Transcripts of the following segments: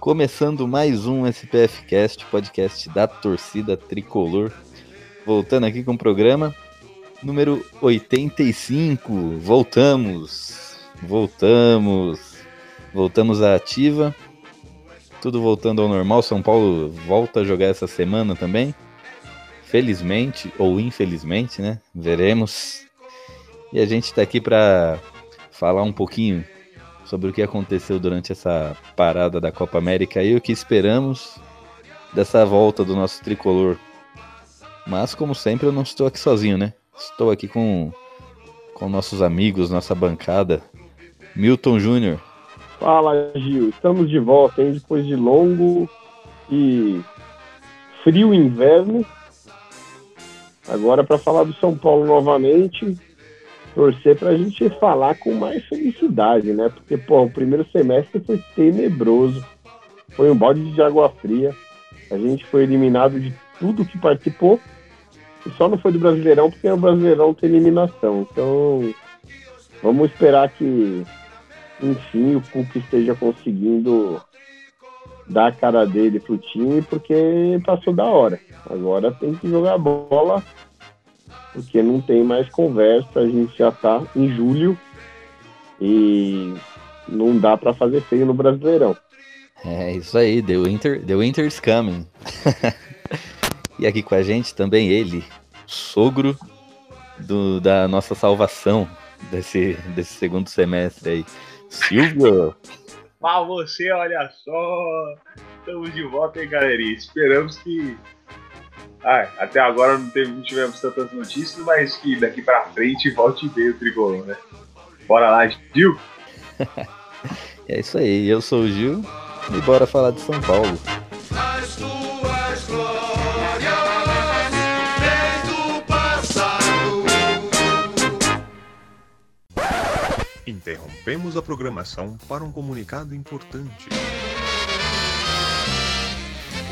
Começando mais um SPF Cast, podcast da torcida tricolor. Voltando aqui com o programa número 85. Voltamos. Voltamos. Voltamos à ativa. Tudo voltando ao normal. São Paulo volta a jogar essa semana também. Felizmente ou infelizmente, né? Veremos. E a gente está aqui para falar um pouquinho sobre o que aconteceu durante essa parada da Copa América e o que esperamos dessa volta do nosso tricolor. Mas, como sempre, eu não estou aqui sozinho, né? Estou aqui com, com nossos amigos, nossa bancada. Milton Júnior. Fala, Gil. Estamos de volta, hein? Depois de longo e frio inverno. Agora, para falar do São Paulo novamente, torcer para a gente falar com mais felicidade, né? Porque, pô, o primeiro semestre foi tenebroso. Foi um balde de água fria. A gente foi eliminado de tudo que participou. E só não foi do Brasileirão porque o Brasileirão tem eliminação. Então, vamos esperar que, enfim, o Cuca esteja conseguindo dar a cara dele pro time, porque passou da hora. Agora tem que jogar bola porque não tem mais conversa, a gente já está em julho e não dá para fazer feio no Brasileirão. É isso aí, The Winter, the Winter's coming. e aqui com a gente também ele, sogro do, da nossa salvação desse, desse segundo semestre aí, Silvio. Mas você, olha só, estamos de volta, hein, galerinha? Esperamos que ah, até agora não, teve, não tivemos tantas notícias, mas que daqui pra frente volte e veio o tricolor, né? Bora lá, Gil! é isso aí, eu sou o Gil e bora falar de São Paulo. As tuas glórias desde o passado. Interrompemos a programação para um comunicado importante.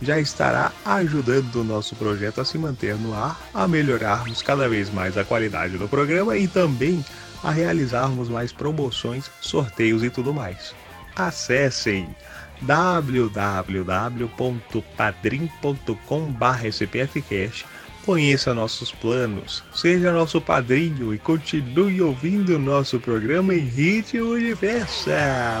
já estará ajudando o nosso projeto a se manter no ar, a melhorarmos cada vez mais a qualidade do programa e também a realizarmos mais promoções, sorteios e tudo mais. Acessem www.padrim.com.br Conheça nossos planos, seja nosso padrinho e continue ouvindo nosso programa em ritmo ritmo.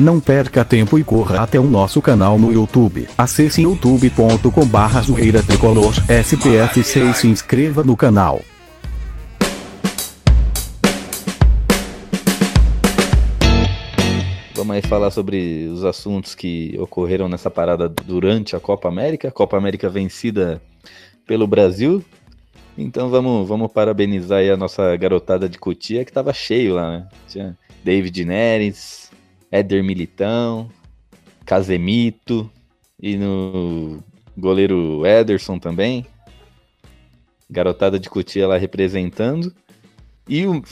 Não perca tempo e corra até o nosso canal no YouTube. Acesse youtube.com barra zoeira tricolor SPF6 e se inscreva no canal. Vamos aí falar sobre os assuntos que ocorreram nessa parada durante a Copa América. Copa América vencida pelo Brasil. Então vamos, vamos parabenizar aí a nossa garotada de Cotia, que tava cheio lá, né? Tinha David Neres, Éder Militão, Casemito e no goleiro Ederson também. Garotada de Cotia lá representando. E o,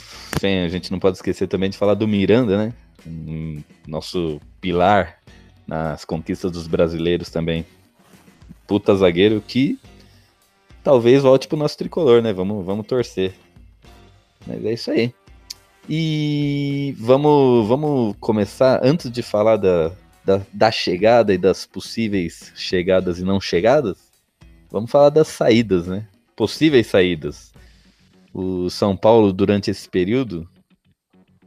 bem, a gente não pode esquecer também de falar do Miranda, né? Nosso pilar nas conquistas dos brasileiros também. Puta zagueiro que talvez volte pro nosso tricolor, né? Vamos, vamos torcer. Mas é isso aí. E vamos, vamos começar, antes de falar da, da, da, chegada e das possíveis chegadas e não chegadas, vamos falar das saídas, né? Possíveis saídas. O São Paulo, durante esse período,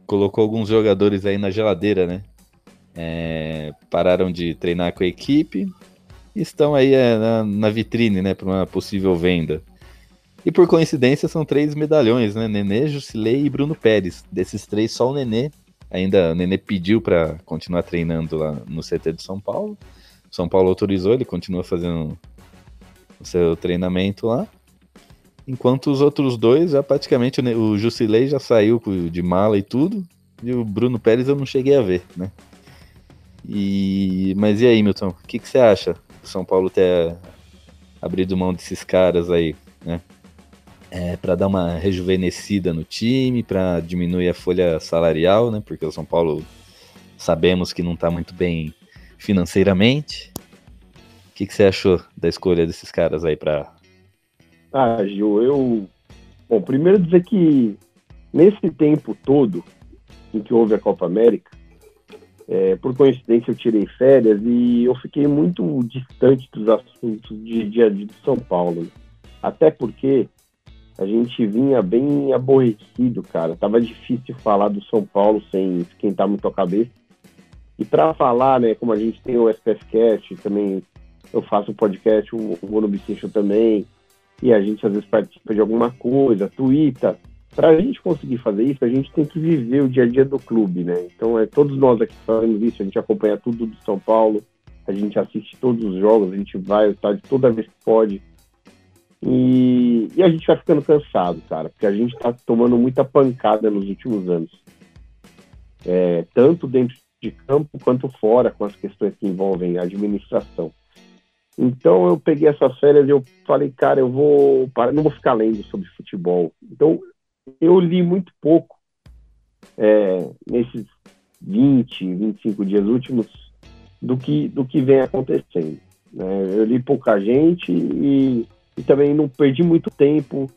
colocou alguns jogadores aí na geladeira, né? É, pararam de treinar com a equipe e estão aí é, na, na, vitrine, né, para uma possível venda. E por coincidência são três medalhões, né? Nenê, Jusilei e Bruno Pérez. Desses três, só o Nenê. Ainda o Nenê pediu para continuar treinando lá no CT de São Paulo. São Paulo autorizou, ele continua fazendo o seu treinamento lá. Enquanto os outros dois, já praticamente o, Jusilei já saiu de mala e tudo. E o Bruno Pérez eu não cheguei a ver, né? E, mas e aí, Milton? O que, que você acha São Paulo ter abrido mão desses caras aí? É, para dar uma rejuvenescida no time, para diminuir a folha salarial, né? Porque o São Paulo sabemos que não está muito bem financeiramente. O que, que você achou da escolha desses caras aí para? Ah, Gil, eu. Bom, primeiro dizer que nesse tempo todo em que houve a Copa América, é, por coincidência, eu tirei férias e eu fiquei muito distante dos assuntos de dia a dia de São Paulo. Até porque a gente vinha bem aborrecido, cara. Tava difícil falar do São Paulo sem esquentar muito a cabeça. E para falar, né, como a gente tem o SPFcast, também eu faço o podcast, o Mono Bicincho também, e a gente às vezes participa de alguma coisa, twitta para a gente conseguir fazer isso, a gente tem que viver o dia a dia do clube, né? Então, é todos nós aqui fazemos isso, a gente acompanha tudo do São Paulo, a gente assiste todos os jogos, a gente vai ao estádio toda vez que pode. E, e a gente vai ficando cansado, cara, porque a gente está tomando muita pancada nos últimos anos. É, tanto dentro de campo quanto fora, com as questões que envolvem a administração. Então eu peguei essas férias e eu falei, cara, eu vou, não vou ficar lendo sobre futebol. Então eu li muito pouco é, nesses 20, 25 dias últimos do que, do que vem acontecendo. Né? Eu li pouca gente e, e também não perdi muito tempo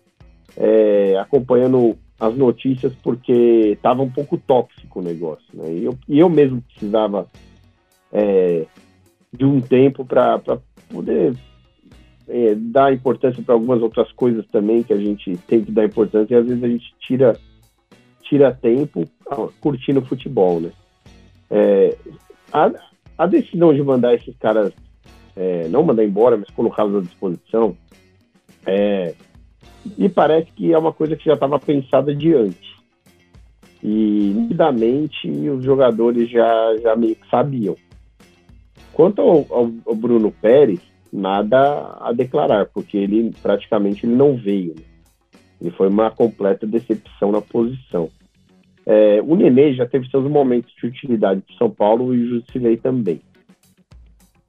é, acompanhando as notícias porque estava um pouco tóxico o negócio. Né? E, eu, eu mesmo precisava é, de um tempo para poder é, dar importância para algumas outras coisas também que a gente tem que dar importância e às vezes a gente tira tira tempo curtindo futebol, né? É, a, a, decisão de mandar esses caras é, não mandar embora, mas colocá-los à disposição, é, me parece que é uma coisa que já estava pensada de antes. E, nitidamente, os jogadores já, já meio que sabiam. Quanto ao, ao, ao Bruno Pérez, nada a declarar, porque ele praticamente ele não veio. Né? Ele foi uma completa decepção na posição. É, o Nenê já teve seus momentos de utilidade de São Paulo e o Jusilei também.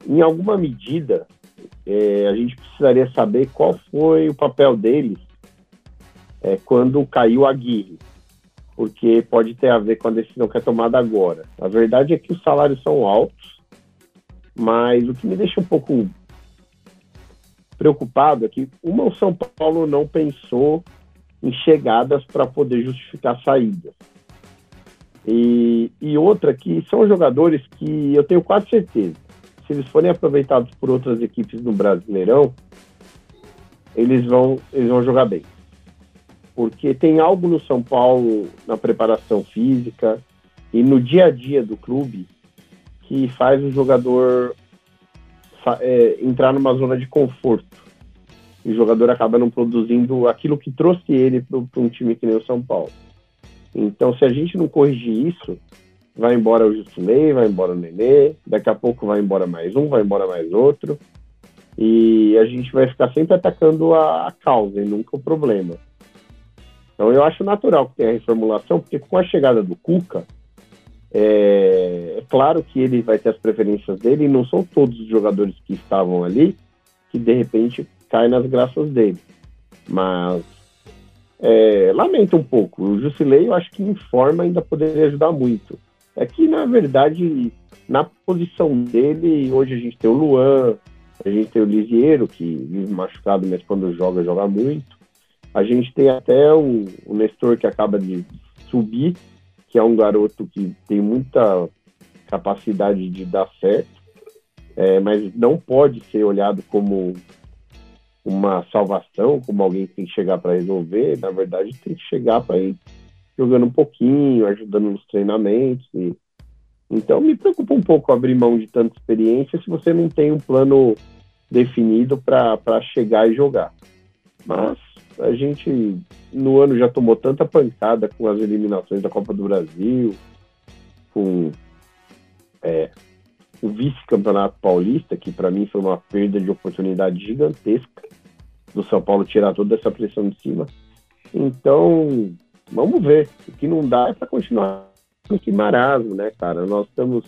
Em alguma medida, é, a gente precisaria saber qual foi o papel deles é, quando caiu a Aguirre, porque pode ter a ver com a decisão que é tomada agora. A verdade é que os salários são altos, mas o que me deixa um pouco preocupado é que uma o São Paulo não pensou em chegadas para poder justificar saídas. E, e outra que são jogadores que eu tenho quase certeza, se eles forem aproveitados por outras equipes no Brasileirão, eles vão, eles vão jogar bem. Porque tem algo no São Paulo, na preparação física e no dia a dia do clube, que faz o jogador é, entrar numa zona de conforto. E o jogador acaba não produzindo aquilo que trouxe ele para um time que nem o São Paulo. Então, se a gente não corrigir isso, vai embora o Justinei, vai embora o Nenê, daqui a pouco vai embora mais um, vai embora mais outro. E a gente vai ficar sempre atacando a, causa e nunca o problema. Então eu acho natural que tenha a reformulação, porque com a chegada do Cuca, é, é claro que ele vai ter as preferências dele, e não são todos os jogadores que estavam ali que de repente caem nas graças dele. Mas é, lamento um pouco. O Jusilei, eu acho que em forma ainda poderia ajudar muito. É que, na verdade, na posição dele, hoje a gente tem o Luan, a gente tem o Lisieiro, que vive machucado, mas quando joga, joga muito. A gente tem até o, o Nestor, que acaba de subir, que é um garoto que tem muita capacidade de dar certo, é, mas não pode ser olhado como uma salvação, como alguém que tem que chegar para resolver. Na verdade, tem que chegar para jogando um pouquinho, ajudando nos treinamentos. E... Então, me preocupa um pouco abrir mão de tanta experiência se você não tem um plano definido para chegar e jogar. Mas a gente, no ano, já tomou tanta pancada com as eliminações da Copa do Brasil, com é, o vice-campeonato paulista, que para mim foi uma perda de oportunidade gigantesca do São Paulo tirar toda essa pressão de cima. Então, vamos ver. O que não dá é para continuar que marasmo, né, cara? Nós estamos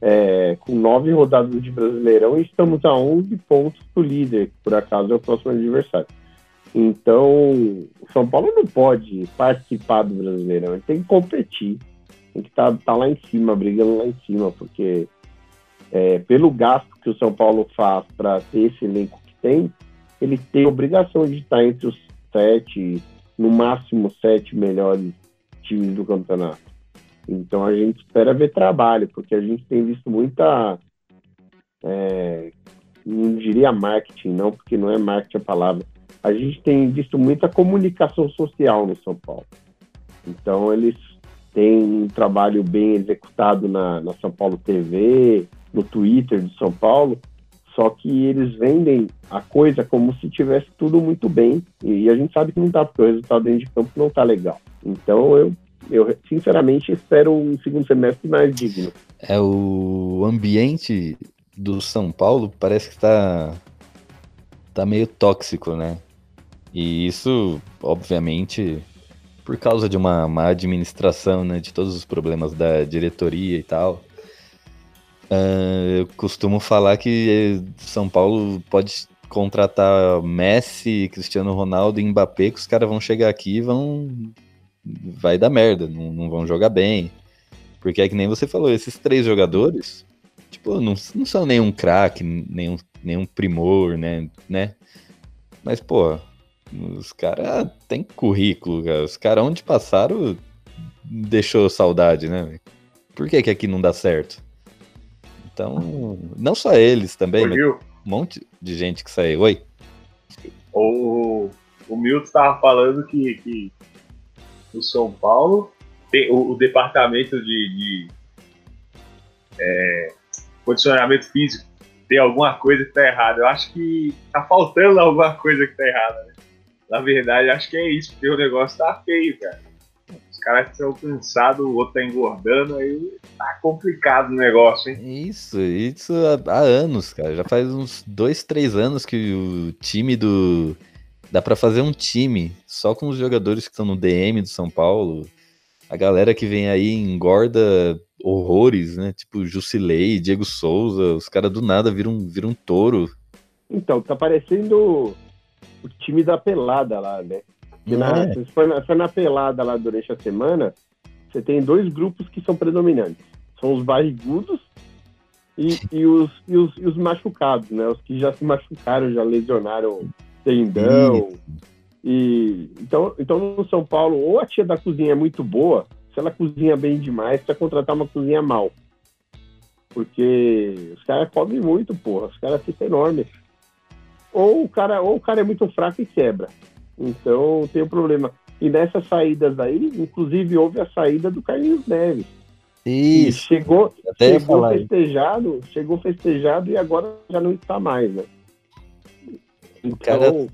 é, com nove rodadas de Brasileirão e estamos a 11 pontos do líder, que por acaso é o próximo adversário. Então, o São Paulo não pode participar do Brasileirão, ele tem que competir, tem que estar tá, tá lá em cima, brigando lá em cima, porque é, pelo gasto que o São Paulo faz para ter esse elenco que tem, ele tem obrigação de estar entre os sete, no máximo sete melhores times do campeonato. Então a gente espera ver trabalho, porque a gente tem visto muita. É, não diria marketing, não, porque não é marketing a palavra. A gente tem visto muita comunicação social no São Paulo. Então eles têm um trabalho bem executado na, na São Paulo TV, no Twitter de São Paulo, só que eles vendem a coisa como se tivesse tudo muito bem. E a gente sabe que não tá, porque o resultado dentro de campo não tá legal. Então eu, eu sinceramente espero um segundo semestre mais digno. É o ambiente do São Paulo parece que está tá meio tóxico, né? E isso, obviamente, por causa de uma má administração, né, de todos os problemas da diretoria e tal. Uh, eu costumo falar que São Paulo pode contratar Messi, Cristiano Ronaldo e Mbappé, que os caras vão chegar aqui e vão. Vai dar merda, não, não, vão jogar bem. Porque é que nem você falou, esses três jogadores, tipo, não, não são nenhum craque, nenhum, nenhum primor, né, né? Mas, pô, os caras têm currículo, cara. Os caras onde passaram deixou saudade, né? Por que, que aqui não dá certo? Então, não só eles também, mas um monte de gente que saiu. Oi? O, o Milton estava falando que, que o São Paulo tem o, o departamento de, de é, condicionamento físico tem alguma coisa que tá errada. Eu acho que tá faltando alguma coisa que tá errada, né? Na verdade, acho que é isso, porque o negócio tá feio, cara caras estão cansados, o outro tá engordando, aí tá complicado o negócio, hein? Isso, isso há, há anos, cara. Já faz uns dois, três anos que o time do. Dá para fazer um time só com os jogadores que estão no DM do São Paulo. A galera que vem aí engorda horrores, né? Tipo Jusilei, Diego Souza, os caras do nada viram, viram um touro. Então, tá parecendo o time da pelada lá, né? Na, é. se for na, for na pelada lá durante a semana, você tem dois grupos que são predominantes. São os barrigudos e, e, os, e, os, e os machucados, né? Os que já se machucaram, já lesionaram tendão. E, então, então, no São Paulo, ou a tia da cozinha é muito boa, se ela cozinha bem demais, precisa contratar uma cozinha mal. Porque os caras comem muito, porra. Os caras ficam enormes. Ou o, cara, ou o cara é muito fraco e quebra. Então tem um problema. E nessas saídas aí, inclusive houve a saída do Carlinhos Neves. Isso. E chegou, chegou festejado, chegou festejado e agora já não está mais, né? Então, o cara,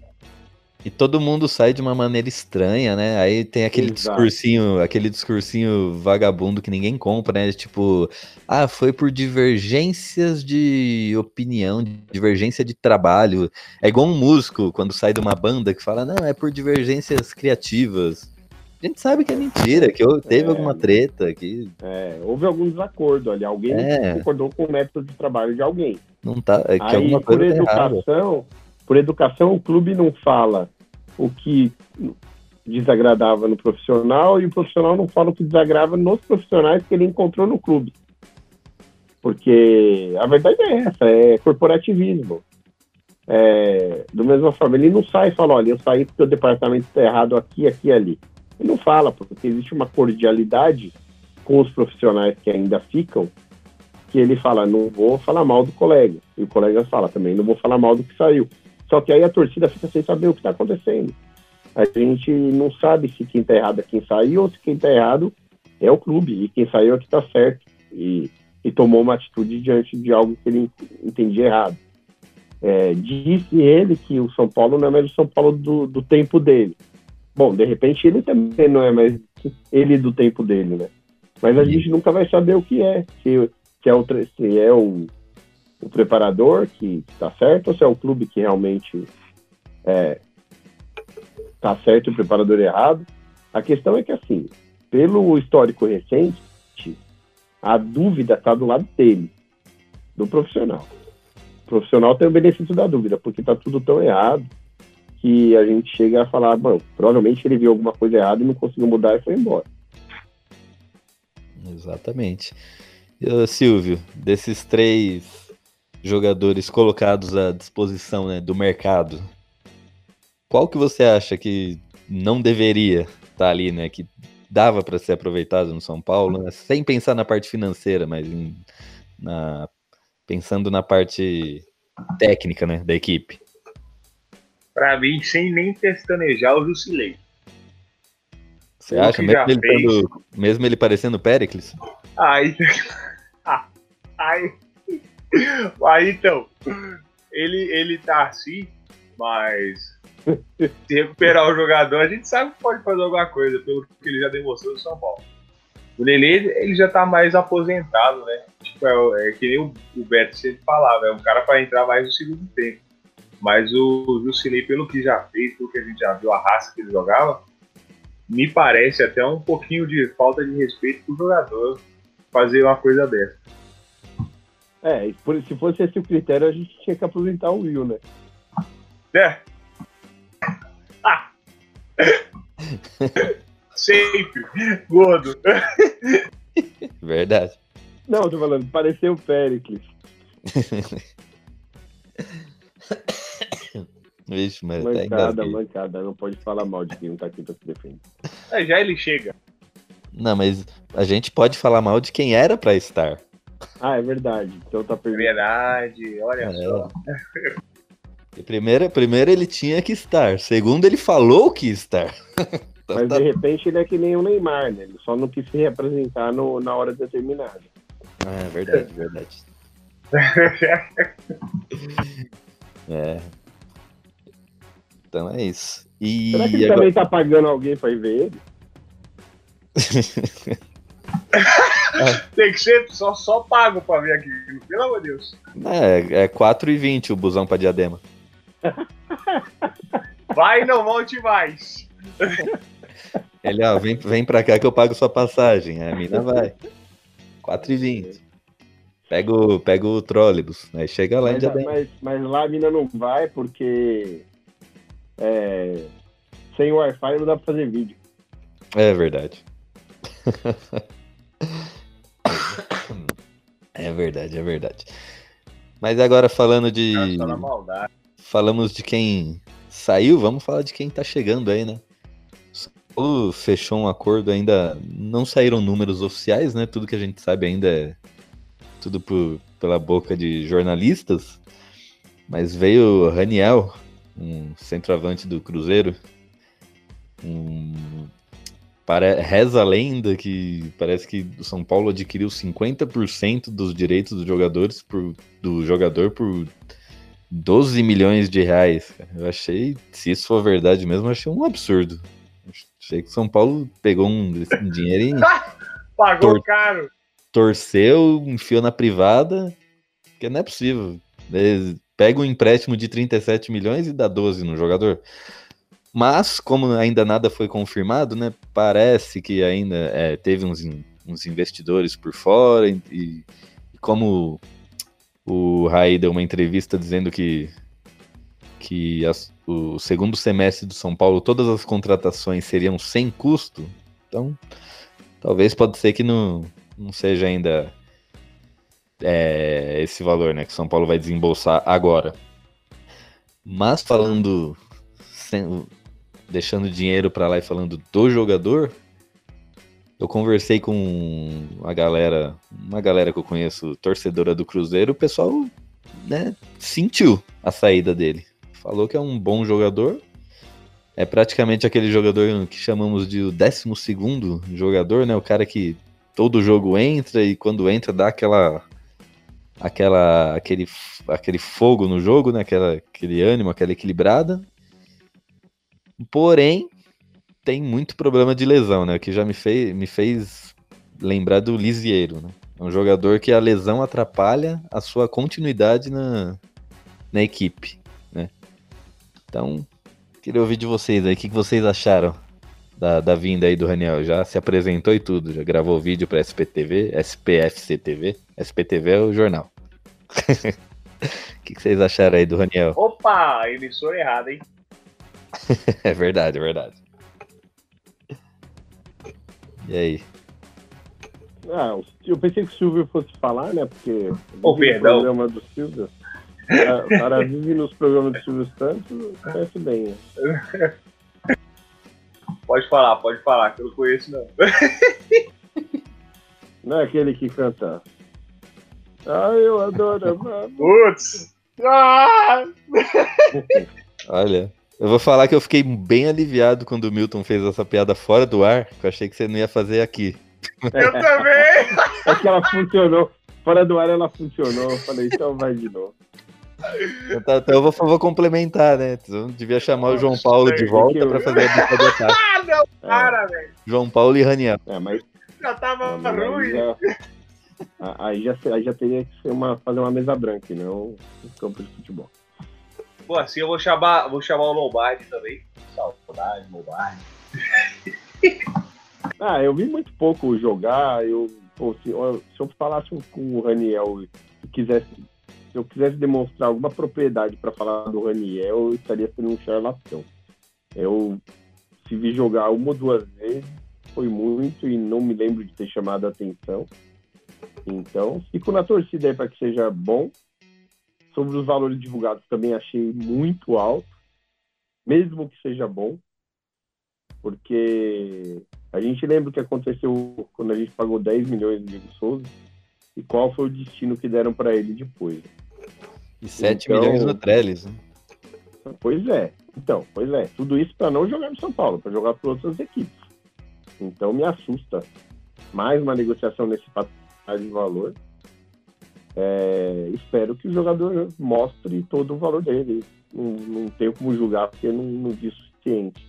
E todo mundo sai de uma maneira estranha, né? Aí tem aquele Exato. discursinho, aquele discursinho vagabundo que ninguém compra, né? Tipo, ah, foi por divergências de opinião, divergência de trabalho. É igual um músico quando sai de uma banda que fala, não, é por divergências criativas. A gente sabe que é mentira, que teve É. alguma treta, que É, houve algum desacordo ali. Alguém É. concordou com o método de trabalho de alguém. não tá, é que Aí, alguma por coisa tá errada. Por educação, o clube não fala o que desagradava no profissional e o profissional não fala o que desagrava nos profissionais que ele encontrou no clube. Porque a verdade é essa, é corporativismo. É, do mesma forma, ele não sai e fala, olha, eu saí porque o departamento está errado aqui, aqui ali. Ele não fala, porque existe uma cordialidade com os profissionais que ainda ficam, que ele fala, não vou falar mal do colega. E o colega fala também, não vou falar mal do que saiu. Só que aí a torcida fica sem saber o que está acontecendo. A gente não sabe se quem está errado é quem saiu ou se quem está errado é o clube. E quem saiu é que está certo. E, e tomou uma atitude diante de algo que ele entendia errado. É, disse ele que o São Paulo não é mais o São Paulo do, do tempo dele. Bom, de repente ele também não é mais ele do tempo dele, né? Mas a gente nunca vai saber o que é. Se, se é, o, se é o, o preparador que está certo ou se é o clube que realmente é, tá certo e o preparador errado. A questão é que, assim, pelo histórico recente, a dúvida está do lado dele, do profissional. O profissional tem o benefício da dúvida, porque está tudo tão errado que a gente chega a falar, bom, provavelmente ele viu alguma coisa errada e não conseguiu mudar e foi embora. Exatamente. Silvio, desses três jogadores colocados à disposição né, do mercado, qual que você acha que não deveria estar ali, né? Que dava para ser aproveitado no São Paulo, né, sem pensar na parte financeira, mas em- na, pensando na parte técnica né, da equipe. Pra mim, sem nem testanejar o Jusilei. Você acha? Mesmo ele, fez. tendo- mesmo ele parecendo Pericles? Aí. aí. Aí então. Ele, ele tá assim, mas. Se recuperar o jogador, a gente sabe que pode fazer alguma coisa, pelo que ele já demonstrou no São Paulo. O Lele, ele já tá mais aposentado, né? Tipo, é, é que nem o, o Beto sempre falava, é um cara para entrar mais no segundo tempo. Mas o Jusilei, pelo que já fez, pelo que a gente já viu, a raça que ele jogava, me parece até um pouquinho de falta de respeito pro jogador fazer uma coisa dessa. É, se fosse esse o critério, a gente tinha que aposentar o Will, né? É. Ah. Sempre. Gordo. Verdade. Não, eu tô falando, pareceu o Pericles. Vixe, mas até Mancada, engasguei. mancada. Não pode falar mal de quem não tá aqui pra se defender. É, já ele chega. Não, mas a gente pode falar mal de quem era pra estar. Ah, é verdade. Então tá É verdade. Olha É. só. E primeiro, primeiro ele tinha que estar. Segundo, ele falou que ia estar. Então Mas tá- de repente ele é que nem o Neymar, né? Ele só não quis se representar no, na hora determinada. Ah, é verdade, verdade. É. Então é isso. E Será que ele agora- também tá pagando alguém pra ir ver ele? Tem que ser só, só pago pra ver aquilo. Pelo amor de Deus. É, é 4,20 o busão pra diadema. Vai e não volte mais. Ele, ó, vem, vem pra cá que eu pago sua passagem. A mina vai. 4,20. Pega o, pega o trólebus. Aí chega lá em Mas, diadema. mas, mas lá a mina não vai porque é, sem o Wi-Fi não dá pra fazer vídeo. É verdade. é verdade, é verdade. Mas agora falando de. Maldade. Falamos de quem saiu, vamos falar de quem tá chegando aí, né? O Paulo fechou um acordo ainda. Não saíram números oficiais, né? Tudo que a gente sabe ainda é tudo por, pela boca de jornalistas. Mas veio o Raniel, um centroavante do Cruzeiro. Um, para, reza a lenda que parece que o São Paulo adquiriu 50% dos direitos dos jogadores por, do jogador por 12 milhões de reais. cara. Eu achei, se isso for verdade mesmo, achei um absurdo. Achei que São Paulo pegou um, um dinheiro e Pagou Tor- caro. torceu, enfiou na privada, que não é possível. Pegam um empréstimo de 37 milhões e dá 12 no jogador. Mas, como ainda nada foi confirmado, né? Parece que ainda é, teve uns, uns investidores por fora e, e como o Raí deu uma entrevista dizendo que, que as- o segundo semestre do São Paulo todas as contratações seriam sem custo, então talvez pode ser que não, não seja ainda é, esse valor, né? Que São Paulo vai desembolsar agora. Mas falando, sem- deixando dinheiro pra lá e falando do jogador, eu conversei com a galera, uma galera que eu conheço, torcedora do Cruzeiro, o pessoal, né, sentiu a saída dele. Falou que é um bom jogador. É praticamente aquele jogador que chamamos de o 12 segundo jogador, né? O cara que todo jogo entra e quando entra dá aquela aquela aquele aquele fogo no jogo, né? Aquela, aquele ânimo, aquela equilibrada. Porém, tem muito problema de lesão, né? Que já me fez me fez lembrar do Lisieiro, né? É um jogador que a lesão atrapalha a sua continuidade na, na equipe, né? Então, queria ouvir de vocês aí, o que, que vocês acharam da, da vinda aí do Raniel? Já se apresentou e tudo, já gravou vídeo pra SPTV, SPFCTV, SPTV é o jornal. O que, que vocês acharam aí do Raniel? Opa, emissora errada, hein? É verdade, é verdade. E aí? Ah, o- eu pensei que o Silvio fosse falar, né? Porque no perdão. programa do Silvio. Ah, O cara vive nos programas do Silvio Santos, conhece bem. né? Pode falar, pode falar, que eu não conheço, não. Não é aquele que canta. Ah, eu adoro. Putz! Ah! Olha, eu vou falar que eu fiquei bem aliviado quando o Milton fez essa piada fora do ar, que eu achei que você não ia fazer aqui. Eu também! É que ela funcionou. Fora do ar ela funcionou. Eu falei, então vai de novo. Então, então eu vou, vou complementar, né? Eu devia chamar o João Paulo de volta pra fazer a dupla de. Ah, não, para, velho! João Paulo e Raniel. É, mas Já tava mas ruim. já, aí, já, aí já teria que ser uma, fazer uma mesa branca, não um campo de futebol. Pô, assim eu vou chamar, vou chamar o Lombardi também. Saudade, Lombardi. Ah, eu vi muito pouco jogar. Eu, pô, se, ó, se eu falasse com o Raniel e quisesse, se eu quisesse demonstrar alguma propriedade para falar do Raniel, eu estaria sendo um charlatão. Eu se vi jogar uma ou duas vezes, foi muito e não me lembro de ter chamado a atenção. Então, fico na torcida aí para que seja bom. Sobre os valores divulgados, também achei muito alto, mesmo que seja bom, porque a gente lembra o que aconteceu quando a gente pagou 10 milhões no Diego Souza e qual foi o destino que deram para ele depois. E 7 Então- milhões no Trellis. Né? Pois é. Então, pois é. Tudo isso para não jogar no São Paulo, para jogar para outras equipes. Então me assusta. Mais uma negociação nesse patamar de valor. É, espero que o jogador mostre todo o valor dele. Não, não tenho como julgar porque não, não vi o suficiente.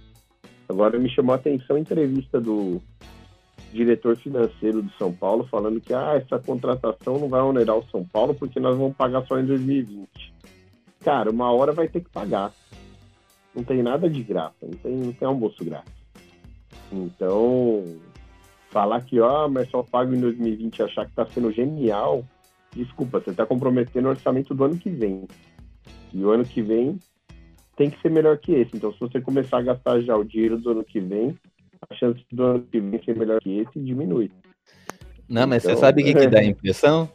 Agora me chamou a atenção a entrevista do diretor financeiro do São Paulo falando que ah, essa contratação não vai onerar o São Paulo porque nós vamos pagar só em 2020. Cara, uma hora vai ter que pagar. Não tem nada de graça, não tem, não tem almoço grátis. Então, falar que, ó, mas só pago em 2020 e achar que tá sendo genial, desculpa, você tá comprometendo o orçamento do ano que vem. E o ano que vem tem que ser melhor que esse. Então, se você começar a gastar já o dinheiro do ano que vem, a chance do ano que vem ser melhor que esse diminui. Não, mas Então- você sabe o que, que dá a impressão?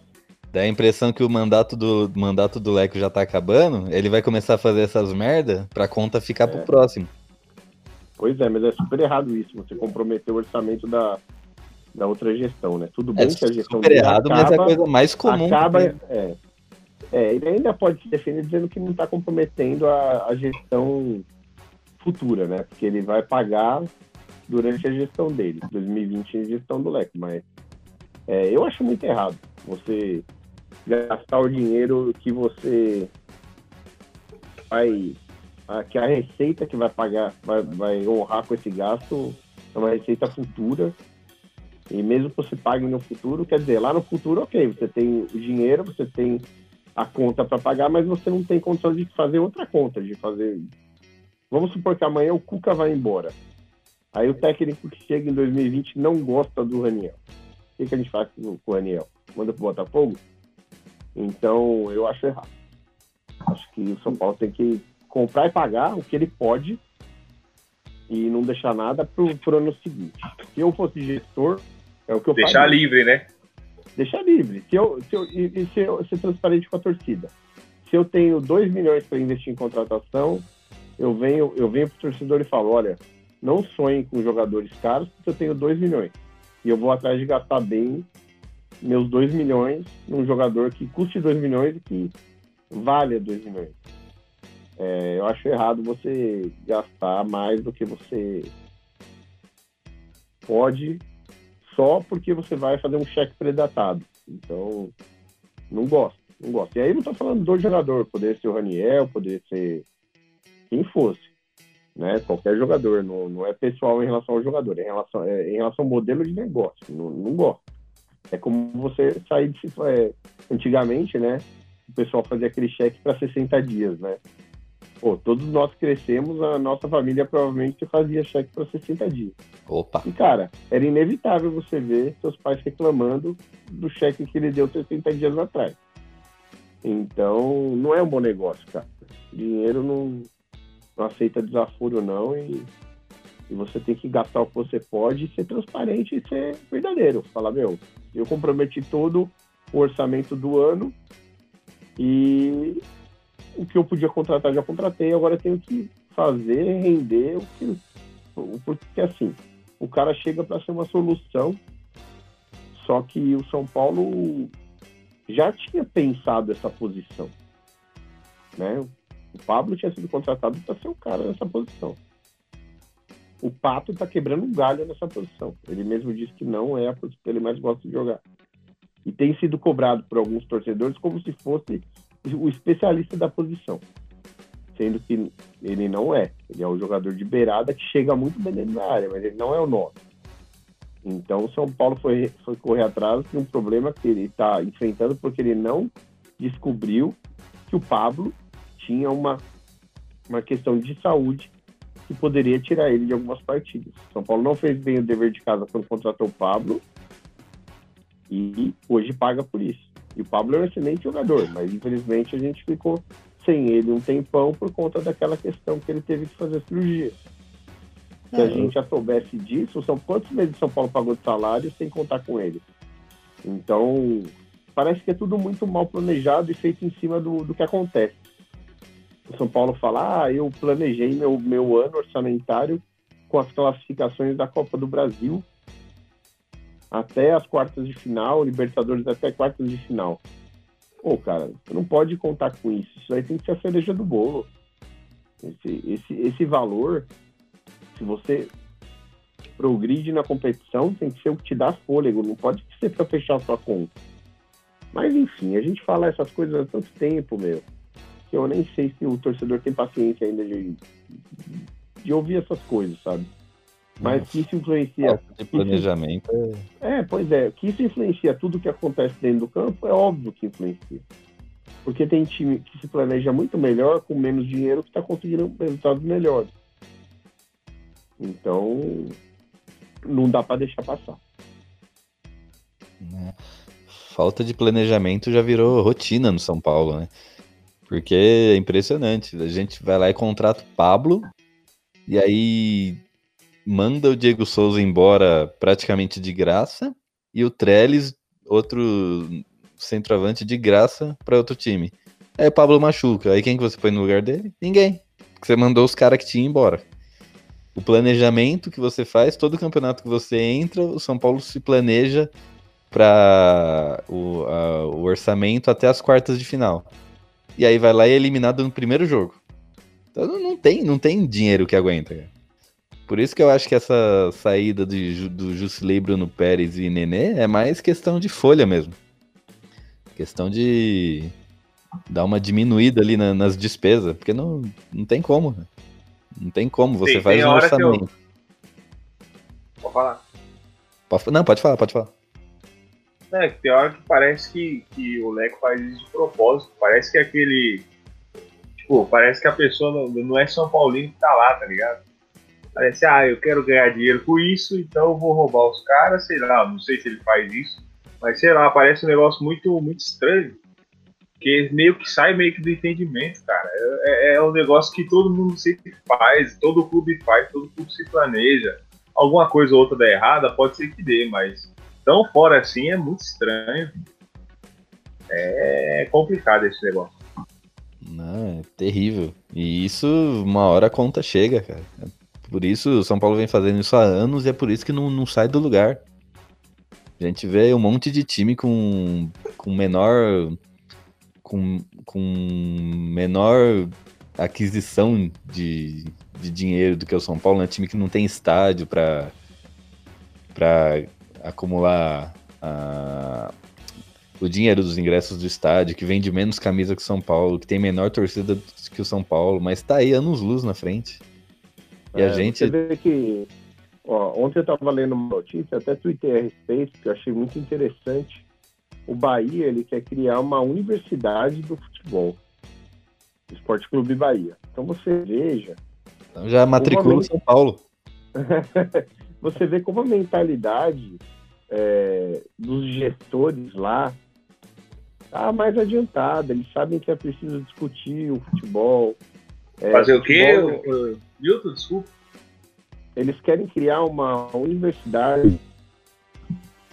Dá a impressão que o mandato do mandato do Leco já tá acabando, ele vai começar a fazer essas merda pra conta ficar pro É. próximo. Pois é, mas é super errado isso, você comprometer o orçamento da, da outra gestão, né? Tudo bem É que a gestão super errado, mas é a acaba- coisa mais comum. acaba, é, é, ele ainda pode se defender dizendo que não está comprometendo a, a gestão futura, né? Porque ele vai pagar durante a gestão dele, 2020 em gestão do Leco, mas é, eu acho muito errado você gastar o dinheiro que você vai. a- que a receita que vai pagar, vai, vai honrar com esse gasto é uma receita futura. E mesmo que você pague no futuro, quer dizer, lá no futuro, ok, você tem o dinheiro, você tem a conta para pagar, mas você não tem condição de fazer outra conta, de fazer. Vamos supor que amanhã o Cuca vai embora. Aí o técnico que chega em 2020 não gosta do Raniel. O que, que a gente faz com com o Raniel? Manda pro Botafogo? Então, eu acho errado. Acho que o São Paulo tem que comprar e pagar o que ele pode e não deixar nada pro, pro ano seguinte. Se eu fosse gestor, é o que eu Deixar livre, né? Deixar livre. Se eu, se eu, e, e se eu ser transparente com a torcida. Se eu tenho 2 milhões para investir em contratação, eu venho, eu venho pro torcedor e falo, olha, não sonhem com jogadores caros, porque eu tenho 2 milhões. E eu vou atrás de gastar bem meus 2 milhões num jogador que custe 2 milhões e que valha 2 milhões. É, eu acho errado você gastar mais do que você pode só porque você vai fazer um cheque predatado. Então, não gosto, não gosto. E aí não tô falando do jogador, poderia ser o Raniel, poderia ser quem fosse, né? Qualquer jogador, não, não é pessoal em relação ao jogador, é em relação, é em relação ao modelo de negócio, não, não gosto. É como você sair de é, antigamente, né? O pessoal fazia aquele cheque para 60 dias, né? Pô, todos nós crescemos, a nossa família provavelmente fazia cheque para 60 dias. Opa. E, cara, era inevitável você ver seus pais reclamando do cheque que ele deu 60 dias atrás. Então, não é um bom negócio, cara. Dinheiro não, não aceita desaforo, não. E, e você tem que gastar o que você pode e ser transparente e ser verdadeiro. Falar, meu, eu comprometi todo o orçamento do ano e o que eu podia contratar já contratei, agora eu tenho que fazer, render o que. Porque assim, o cara chega para ser uma solução, só que o São Paulo já tinha pensado essa posição. Né? O Pablo tinha sido contratado para ser o cara nessa posição. O Pato tá quebrando um galho nessa posição. Ele mesmo disse que não é a posição que ele mais gosta de jogar. E tem sido cobrado por alguns torcedores como se fosse o especialista da posição. Sendo que ele não é. Ele é um jogador de beirada que chega muito bem dentro da área, mas ele não é o nosso. Então o São Paulo foi, foi correr atrás de um problema que ele está enfrentando porque ele não descobriu que o Pablo tinha uma, uma questão de saúde que poderia tirar ele de algumas partidas. São Paulo não fez bem o dever de casa quando contratou o Pablo e hoje paga por isso. E o Pablo é um excelente jogador, mas infelizmente a gente ficou sem ele um tempão por conta daquela questão que ele teve que fazer cirurgia. Se a É. gente já soubesse disso, são quantos meses São Paulo pagou de salário sem contar com ele? Então, parece que é tudo muito mal planejado e feito em cima do, do que acontece. O São Paulo fala, ah, eu planejei meu, meu ano orçamentário com as classificações da Copa do Brasil até as quartas de final, Libertadores até quartas de final. Pô, cara, você não pode contar com isso. Isso aí tem que ser a cereja do bolo. Esse, esse, esse valor, se você progride na competição, tem que ser o que te dá fôlego, não pode ser para fechar a sua conta. Mas enfim, a gente fala essas coisas há tanto tempo, meu, que eu nem sei se o torcedor tem paciência ainda de, de ouvir essas coisas, sabe? Mas que isso influencia. De planejamento é... É, pois é, que isso influencia tudo que acontece dentro do campo, é óbvio que influencia. Porque tem time que se planeja muito melhor, com menos dinheiro, que está conseguindo resultados melhores. Então, não dá para deixar passar. né? Falta de planejamento já virou rotina no São Paulo, né? Porque é impressionante. A gente vai lá e contrata o Pablo, e aí manda o Diego Souza embora praticamente de graça, e o Trellis, outro centroavante de graça para outro time. Aí o Pablo machuca. Aí quem que você põe no lugar dele? Ninguém. Porque você mandou os caras que tinham embora. O planejamento que você faz, todo campeonato que você entra, o São Paulo se planeja para o, o orçamento até as quartas de final. E aí vai lá e é eliminado no primeiro jogo. Então não tem, não tem dinheiro que aguenta, cara. Por isso que eu acho que essa saída de, do Jusilei, Bruno Pérez e Nenê é mais questão de folha mesmo. Questão de, dar uma diminuída ali na- nas despesas, porque não, não tem como. né? Não tem como, você faz um que eu- orçamento. Pode falar. Pode- Não, pode falar, pode falar. É, tem hora que parece que, que o Leco faz isso de propósito. Parece que aquele. Tipo, parece que a pessoa não, não é São Paulino que tá lá, tá ligado? Parece, ah, eu quero ganhar dinheiro com isso, então eu vou roubar os caras, sei lá, não sei se ele faz isso, mas sei lá, parece um negócio muito, muito estranho. Que meio que sai meio que do entendimento, cara. É, é um negócio que todo mundo sempre faz, todo clube faz, todo clube se planeja. Alguma coisa ou outra dá errada, pode ser que dê, mas tão fora assim é muito estranho. É complicado esse negócio. Não, é terrível. E isso, uma hora a conta chega, cara. Por isso o São Paulo vem fazendo isso há anos e é por isso que não, não sai do lugar. A gente vê um monte de time com, com menor. Com, com menor aquisição de, de dinheiro do que o São Paulo, né? Time que não tem estádio para para acumular a- o dinheiro dos ingressos do estádio, que vende menos camisa que o São Paulo, que tem menor torcida que o São Paulo, mas tá aí anos luz na frente. E a É, gente. Você vê que. Ó, ontem eu estava lendo uma notícia, até tuitei a respeito, que eu achei muito interessante. O Bahia ele quer criar uma universidade do futebol. Esporte Clube Bahia. Então você veja. Então já matricula o Uma São Paulo. você vê como a mentalidade é, dos gestores lá tá mais adiantada. Eles sabem que é preciso discutir o futebol. É, Fazer o quê, Milton? Desculpa. eles querem criar uma universidade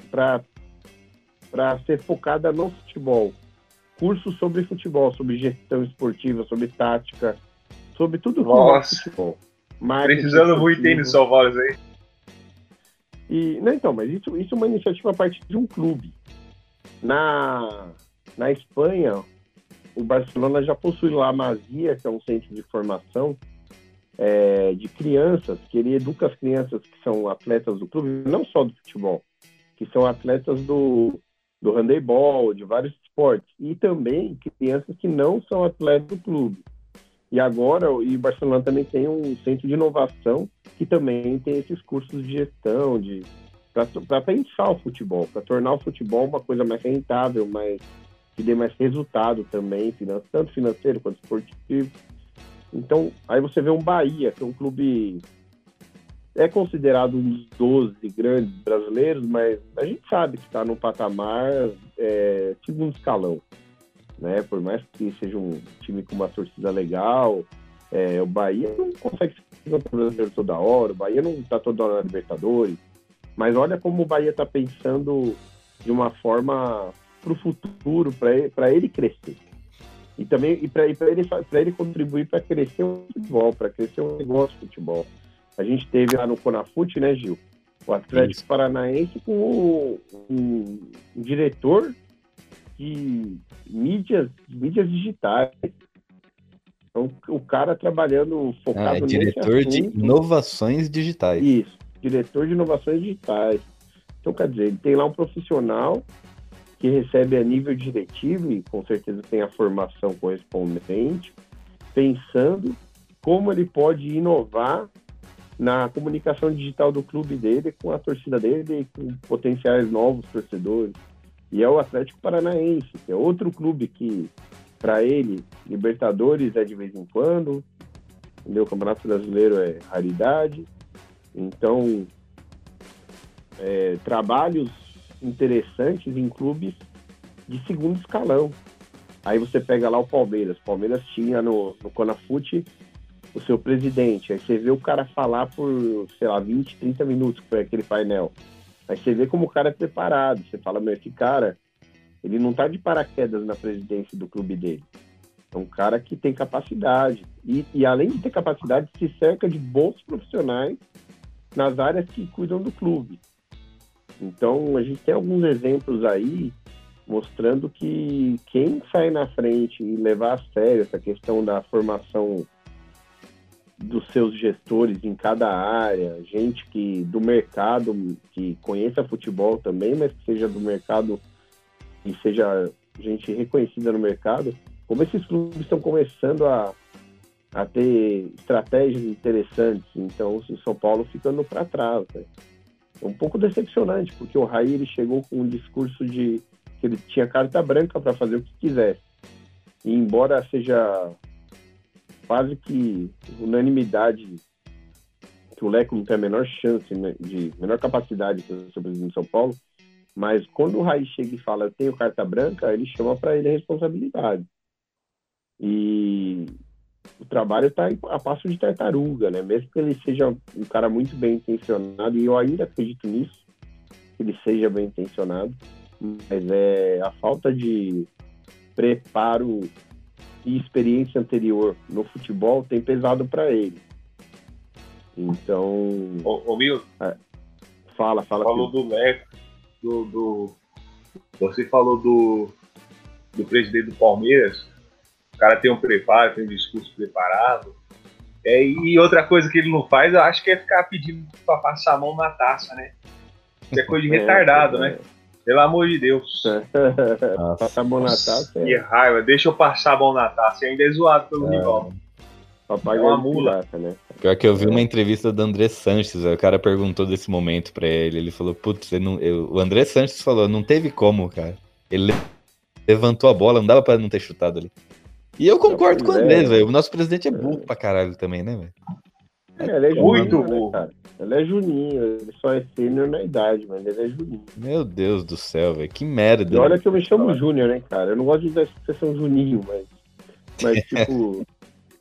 para ser focada no futebol. Cursos sobre futebol, sobre gestão esportiva, sobre tática, sobre tudo que Nossa. futebol. Marketing Precisando muito, no São Paulo aí. E, não, então, mas isso, isso é uma iniciativa a partir de um clube. Na, na Espanha, o Barcelona já possui lá a Masia, que é um centro de formação é, de crianças, que ele educa as crianças que são atletas do clube, não só do futebol, que são atletas do, do handebol, de vários esportes, e também crianças que não são atletas do clube. E agora, e o Barcelona também tem um centro de inovação que também tem esses cursos de gestão, de para pensar o futebol, para tornar o futebol uma coisa mais rentável, mais que dê mais resultado também, tanto financeiro quanto esportivo. Então, aí você vê um Bahia, que é um clube é considerado um dos 12 grandes brasileiros, mas a gente sabe que está no patamar é, segundo escalão, né? Por mais que seja um time com uma torcida legal, é, o Bahia não consegue ser campeão brasileiro toda hora, o Bahia não está toda hora na Libertadores, mas olha como o Bahia está pensando de uma forma para o futuro, para ele, pra ele crescer. E também e para ele, pra ele contribuir para crescer o futebol, para crescer o negócio de futebol. A gente teve lá no Conafute, né, Gil? O Atlético Paranaense com o, um, um diretor de mídias, mídias digitais. Então, o cara trabalhando focado Ah, é diretor de inovações digitais. Isso, diretor de inovações digitais. Então, quer dizer, ele tem lá um profissional que recebe a nível diretivo e com certeza tem a formação correspondente, pensando como ele pode inovar na comunicação digital do clube dele com a torcida dele e com potenciais novos torcedores. E é o Atlético Paranaense, que é outro clube que, para ele, Libertadores é de vez em quando, entendeu? o Campeonato Brasileiro é raridade. Então, é, trabalhos interessantes em clubes de segundo escalão. Aí você pega lá o Palmeiras. O Palmeiras tinha no, no Conafute o seu presidente. Aí você vê o cara falar por, sei lá, 20, 30 minutos, que foi aquele painel. Aí você vê como o cara é preparado. Você fala, meu, esse cara, ele não tá de paraquedas na presidência do clube dele. É um cara que tem capacidade. E, e além de ter capacidade, se cerca de bons profissionais nas áreas que cuidam do clube. Então, a gente tem alguns exemplos aí mostrando que quem sai na frente e levar a sério essa questão da formação dos seus gestores em cada área, gente que do mercado que conheça futebol também, mas que seja do mercado e seja gente reconhecida no mercado, como esses clubes estão começando a, a ter estratégias interessantes, então o São Paulo ficando para trás. Né? Um pouco decepcionante, porque o Raí ele chegou com um discurso de que ele tinha carta branca para fazer o que quisesse. E embora seja quase que unanimidade que o Leco não tem a menor chance, né, de menor capacidade de ser presidente de São Paulo, mas quando o Raí chega e fala eu tenho carta branca, ele chama para ele a responsabilidade. E o trabalho está a passo de tartaruga, né? Mesmo que ele seja um cara muito bem intencionado, e eu ainda acredito nisso, que ele seja bem intencionado, mas é a falta de preparo e experiência anterior no futebol tem pesado para ele. Então. Ô, ô Milton. É, fala, fala. Falou do Leco, do, do. Você falou do, do presidente do Palmeiras. O cara tem um preparo, tem um discurso preparado. É, e outra coisa que ele não faz, eu acho que é ficar pedindo pra passar a mão na taça, né? Isso é coisa de É, retardado, é. né? Pelo amor de Deus. Passar a mão na taça Que é raiva, deixa eu passar a mão na taça. E ainda é zoado pelo rival. papai É uma mula. né? Pior que eu vi uma entrevista do André Sanches, o cara perguntou desse momento pra ele. Ele falou, putz, eu não- eu- o André Sanches falou, não teve como, cara. Ele le- levantou a bola, não dava pra não ter chutado ali. E eu concordo com o André, é. velho. O nosso presidente é burro pra caralho também, né, velho? É, ele é Muito juninho, burro. né, cara? Ele é juninho, ele só é sênior na idade, mas ele é juninho. Meu Deus do céu, velho. Que merda. E olha que eu me chamo Júnior, né, cara? Eu não gosto de usar a expressão juninho, mas, mas tipo...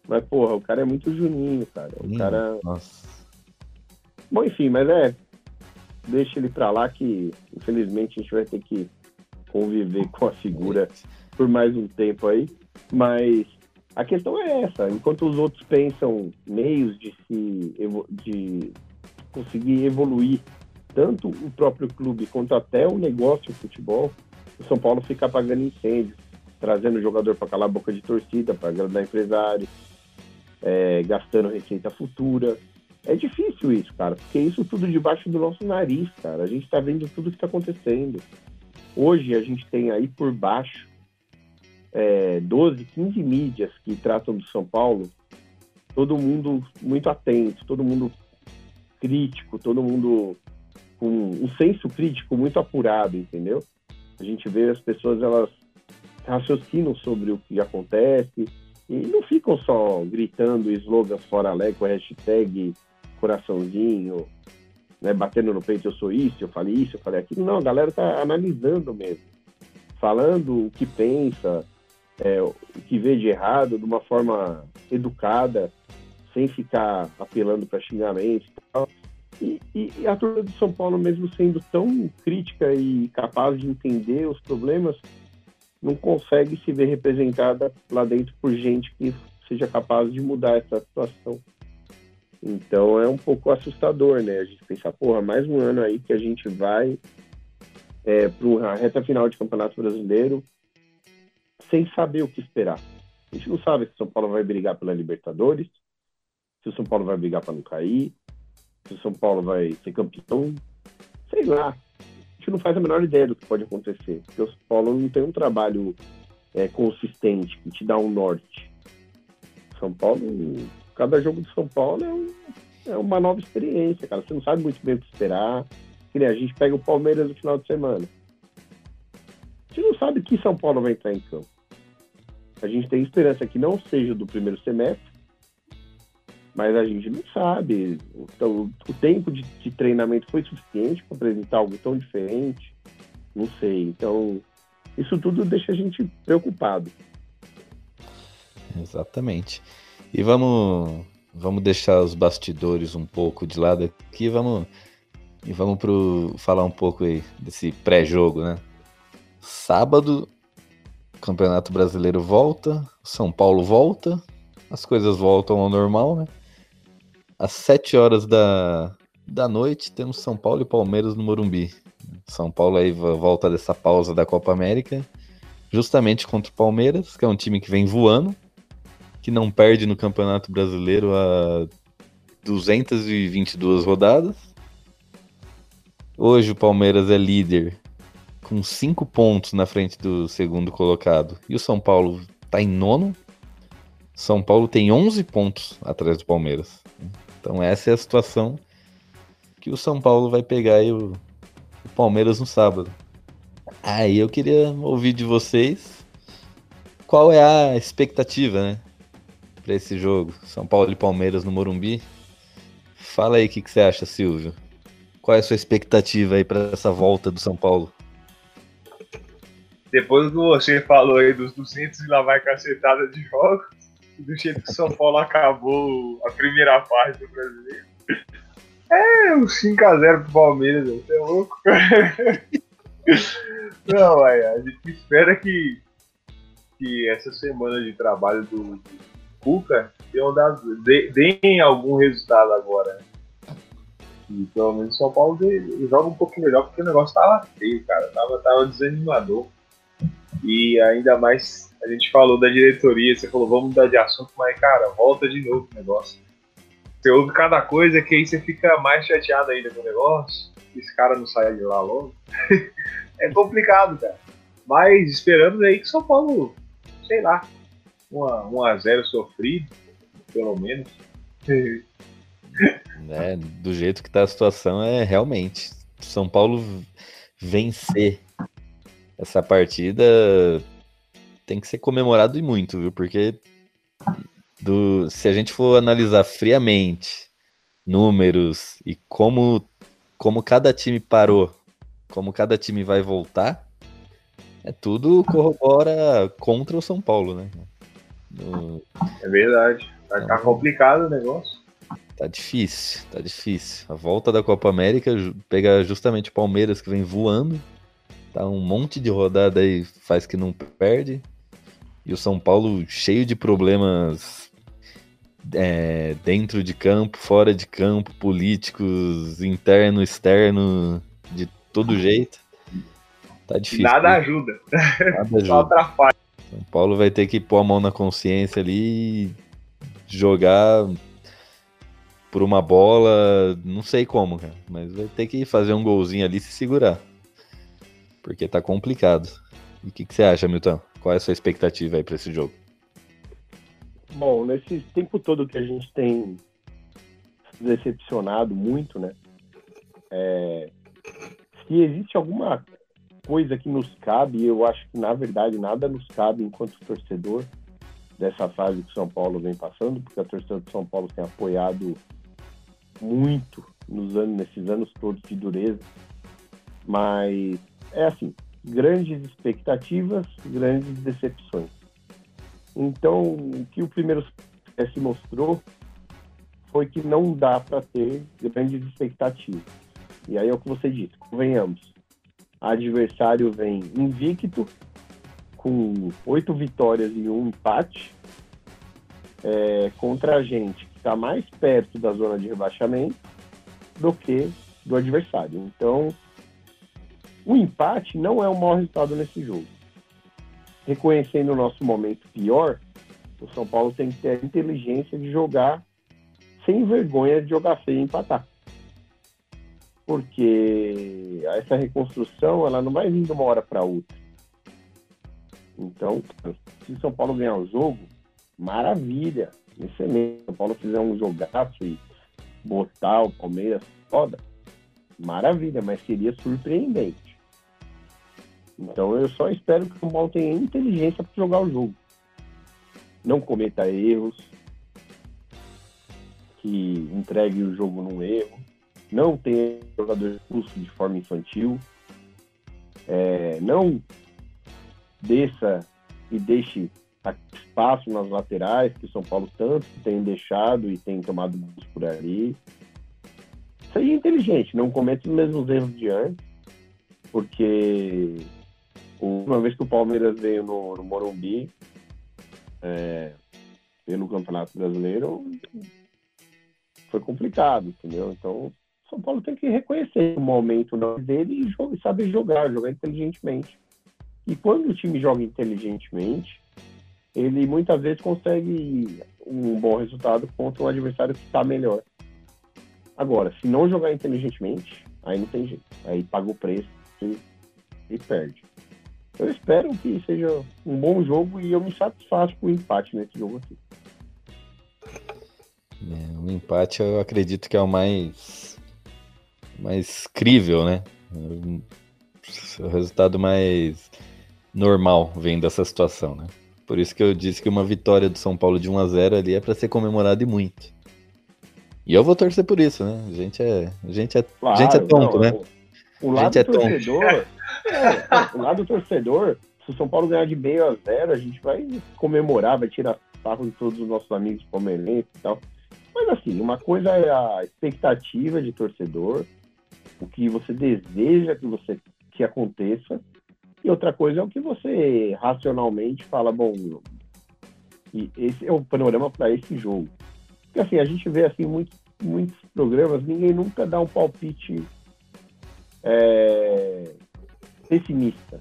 mas, porra, o cara é muito juninho, cara. O Hum, cara... Nossa. Bom, enfim, mas é... Deixa ele pra lá que, infelizmente, a gente vai ter que conviver com a figura por mais um tempo aí. Mas a questão é essa. Enquanto os outros pensam meios de se... de conseguir evoluir tanto o próprio clube quanto até o negócio de futebol, o São Paulo fica apagando incêndios, trazendo jogador para calar a boca de torcida, para agradar empresário, é, gastando receita futura. É difícil isso, cara, porque isso tudo debaixo do nosso nariz, cara. A gente está vendo tudo que está acontecendo. Hoje a gente tem aí por baixo é, 12, 15 mídias que tratam do São Paulo, todo mundo muito atento, todo mundo crítico, todo mundo com um senso crítico muito apurado, entendeu? A gente vê as pessoas, elas raciocinam sobre o que acontece e não ficam só gritando slogans fora Leco, hashtag coraçãozinho, né, batendo no peito, eu sou isso, eu falei isso, eu falei aquilo. Não, a galera tá analisando mesmo, falando o que pensa, é, o que vê de errado de uma forma educada, sem ficar apelando para xingamentos e tal. E, e- a turma do São Paulo, mesmo sendo tão crítica e capaz de entender os problemas, não consegue se ver representada lá dentro por gente que seja capaz de mudar essa situação. Então é um pouco assustador, né? A gente pensar, porra, mais um ano aí que a gente vai é, para uma reta final de Campeonato Brasileiro sem saber o que esperar. A gente não sabe se o São Paulo vai brigar pela Libertadores, se o São Paulo vai brigar para não cair, se o São Paulo vai ser campeão, sei lá. A gente não faz a menor ideia do que pode acontecer, porque o São Paulo não tem um trabalho é, consistente que te dá um norte. São Paulo, cada jogo do São Paulo é, um- é uma nova experiência, cara. Você não sabe muito bem o que esperar. Que a gente pega o Palmeiras no final de semana. A gente não sabe que São Paulo vai entrar em campo. A gente tem esperança que não seja do primeiro semestre, mas a gente não sabe. Então, o tempo de, de treinamento foi suficiente para apresentar algo tão diferente? Não sei. Então, isso tudo deixa a gente preocupado. Exatamente. E vamos, vamos deixar os bastidores um pouco de lado aqui, vamos e vamos pro falar um pouco aí desse pré-jogo, né? Sábado, Campeonato Brasileiro volta, São Paulo volta, as coisas voltam ao normal, né? Às 7 horas da, da noite temos São Paulo e Palmeiras no Morumbi. São Paulo aí vo- volta dessa pausa da Copa América, justamente contra o Palmeiras, que é um time que vem voando, que não perde no Campeonato Brasileiro há 222 rodadas. Hoje o Palmeiras é líder com 5 pontos na frente do segundo colocado. E o São Paulo tá em nono. São Paulo tem 11 pontos atrás do Palmeiras. Então essa é a situação que o São Paulo vai pegar o, o Palmeiras no sábado. Aí eu queria ouvir de vocês qual é a expectativa, né? Pra esse jogo. São Paulo e Palmeiras no Morumbi. Fala aí o que, que você acha, Silvio. Qual é a sua expectativa aí para essa volta do São Paulo? Depois que você falou aí dos 200 e lá vai cacetada de jogos, do jeito que o São Paulo acabou a primeira parte do brasileiro. É, um 5x0 pro Palmeiras, você é louco? Não, aí, a gente espera que, que essa semana de trabalho do, do Cuca tenham dado, dê- deem algum resultado agora. né? E pelo menos o São Paulo joga um pouquinho melhor, porque o negócio tava feio, cara. Tava, tava desanimador. E ainda mais, a gente falou da diretoria, você falou, vamos mudar de assunto, mas, cara, volta de novo o negócio. Você ouve cada coisa que aí você fica mais chateado ainda com o negócio. Esse cara não sai de lá logo. é complicado, cara. Mas esperamos aí que São Paulo, sei lá, 1 a 0 sofrido, pelo menos. né, do jeito que tá a situação, é realmente. São Paulo vencer essa partida tem que ser comemorado e muito, viu? Porque do, se a gente for analisar friamente números e como, como cada time parou, como cada time vai voltar, é tudo corrobora contra o São Paulo, né? No- É verdade. Vai ficar complicado o negócio. Tá difícil, tá difícil. A volta da Copa América pega justamente o Palmeiras que vem voando. Tá um monte de rodada aí, faz que não perde. E o São Paulo cheio de problemas é, dentro de campo, fora de campo, políticos, interno, externo, de todo jeito. Tá difícil. Nada ajuda. Nada Só atrapalha. São Paulo vai ter que pôr a mão na consciência ali e jogar por uma bola, não sei como, cara, mas vai ter que fazer um golzinho ali e se segurar. Porque tá complicado. E o que, que você acha, Milton? Qual é a sua expectativa aí pra esse jogo? Bom, nesse tempo todo que a gente tem decepcionado muito, né? é, se existe alguma coisa que nos cabe, eu acho que na verdade nada nos cabe enquanto torcedor dessa fase que o São Paulo vem passando, porque a torcida do São Paulo tem apoiado muito nos anos, nesses anos todos de dureza. Mas é assim, grandes expectativas, grandes decepções. Então, o que o primeiro se mostrou foi que não dá para ter grandes expectativas. E aí é o que você disse, convenhamos. Adversário vem invicto, com oito vitórias e um empate, é, contra a gente que está mais perto da zona de rebaixamento do que do adversário. Então, o empate não é o maior resultado nesse jogo. Reconhecendo o nosso momento pior, o São Paulo tem que ter a inteligência de jogar sem vergonha de jogar feio e empatar. Porque essa reconstrução ela não vai vir de uma hora para outra. Então, se o São Paulo ganhar o jogo, maravilha, excelente. Se o São Paulo fizer um jogaço e botar o Palmeiras foda, maravilha, mas seria surpreendente. Então eu só espero que o São Paulo tenha inteligência para jogar o jogo. Não cometa erros, que entregue o jogo num erro, não tenha jogador expulso de forma infantil, é, não desça e deixe espaço nas laterais, que o São Paulo tanto tem deixado e tem tomado gols por ali. Seja inteligente, não cometa os mesmos erros de antes, porque a última vez que o Palmeiras veio no, no Morumbi, é, pelo Campeonato Brasileiro, foi complicado, entendeu? Então, São Paulo tem que reconhecer o momento dele e saber jogar, jogar inteligentemente. E quando o time joga inteligentemente, ele muitas vezes consegue um bom resultado contra um adversário que está melhor. Agora, se não jogar inteligentemente, aí não tem jeito. Aí paga o preço e, e perde. Eu espero que seja um bom jogo e eu me satisfaço com o empate nesse jogo aqui. É, um empate eu acredito que é o mais mais crível, né? O resultado mais normal vendo dessa situação, né? Por isso que eu disse que uma vitória do São Paulo de 1 a 0 ali é para ser comemorada e muito. E eu vou torcer por isso, né? A gente é, a gente é, Claro, gente é tonto, não, né? O A lado gente é tonto. É, o lado torcedor, se o São Paulo ganhar de meio a zero, a gente vai comemorar, vai tirar sarro de todos os nossos amigos palmeirenses e tal. Mas assim, uma coisa é a expectativa de torcedor, o que você deseja que você que aconteça, e outra coisa é o que você racionalmente fala, bom, e esse é o panorama para esse jogo. Porque assim, a gente vê assim muitos, muitos programas, ninguém nunca dá um palpite é, pessimista.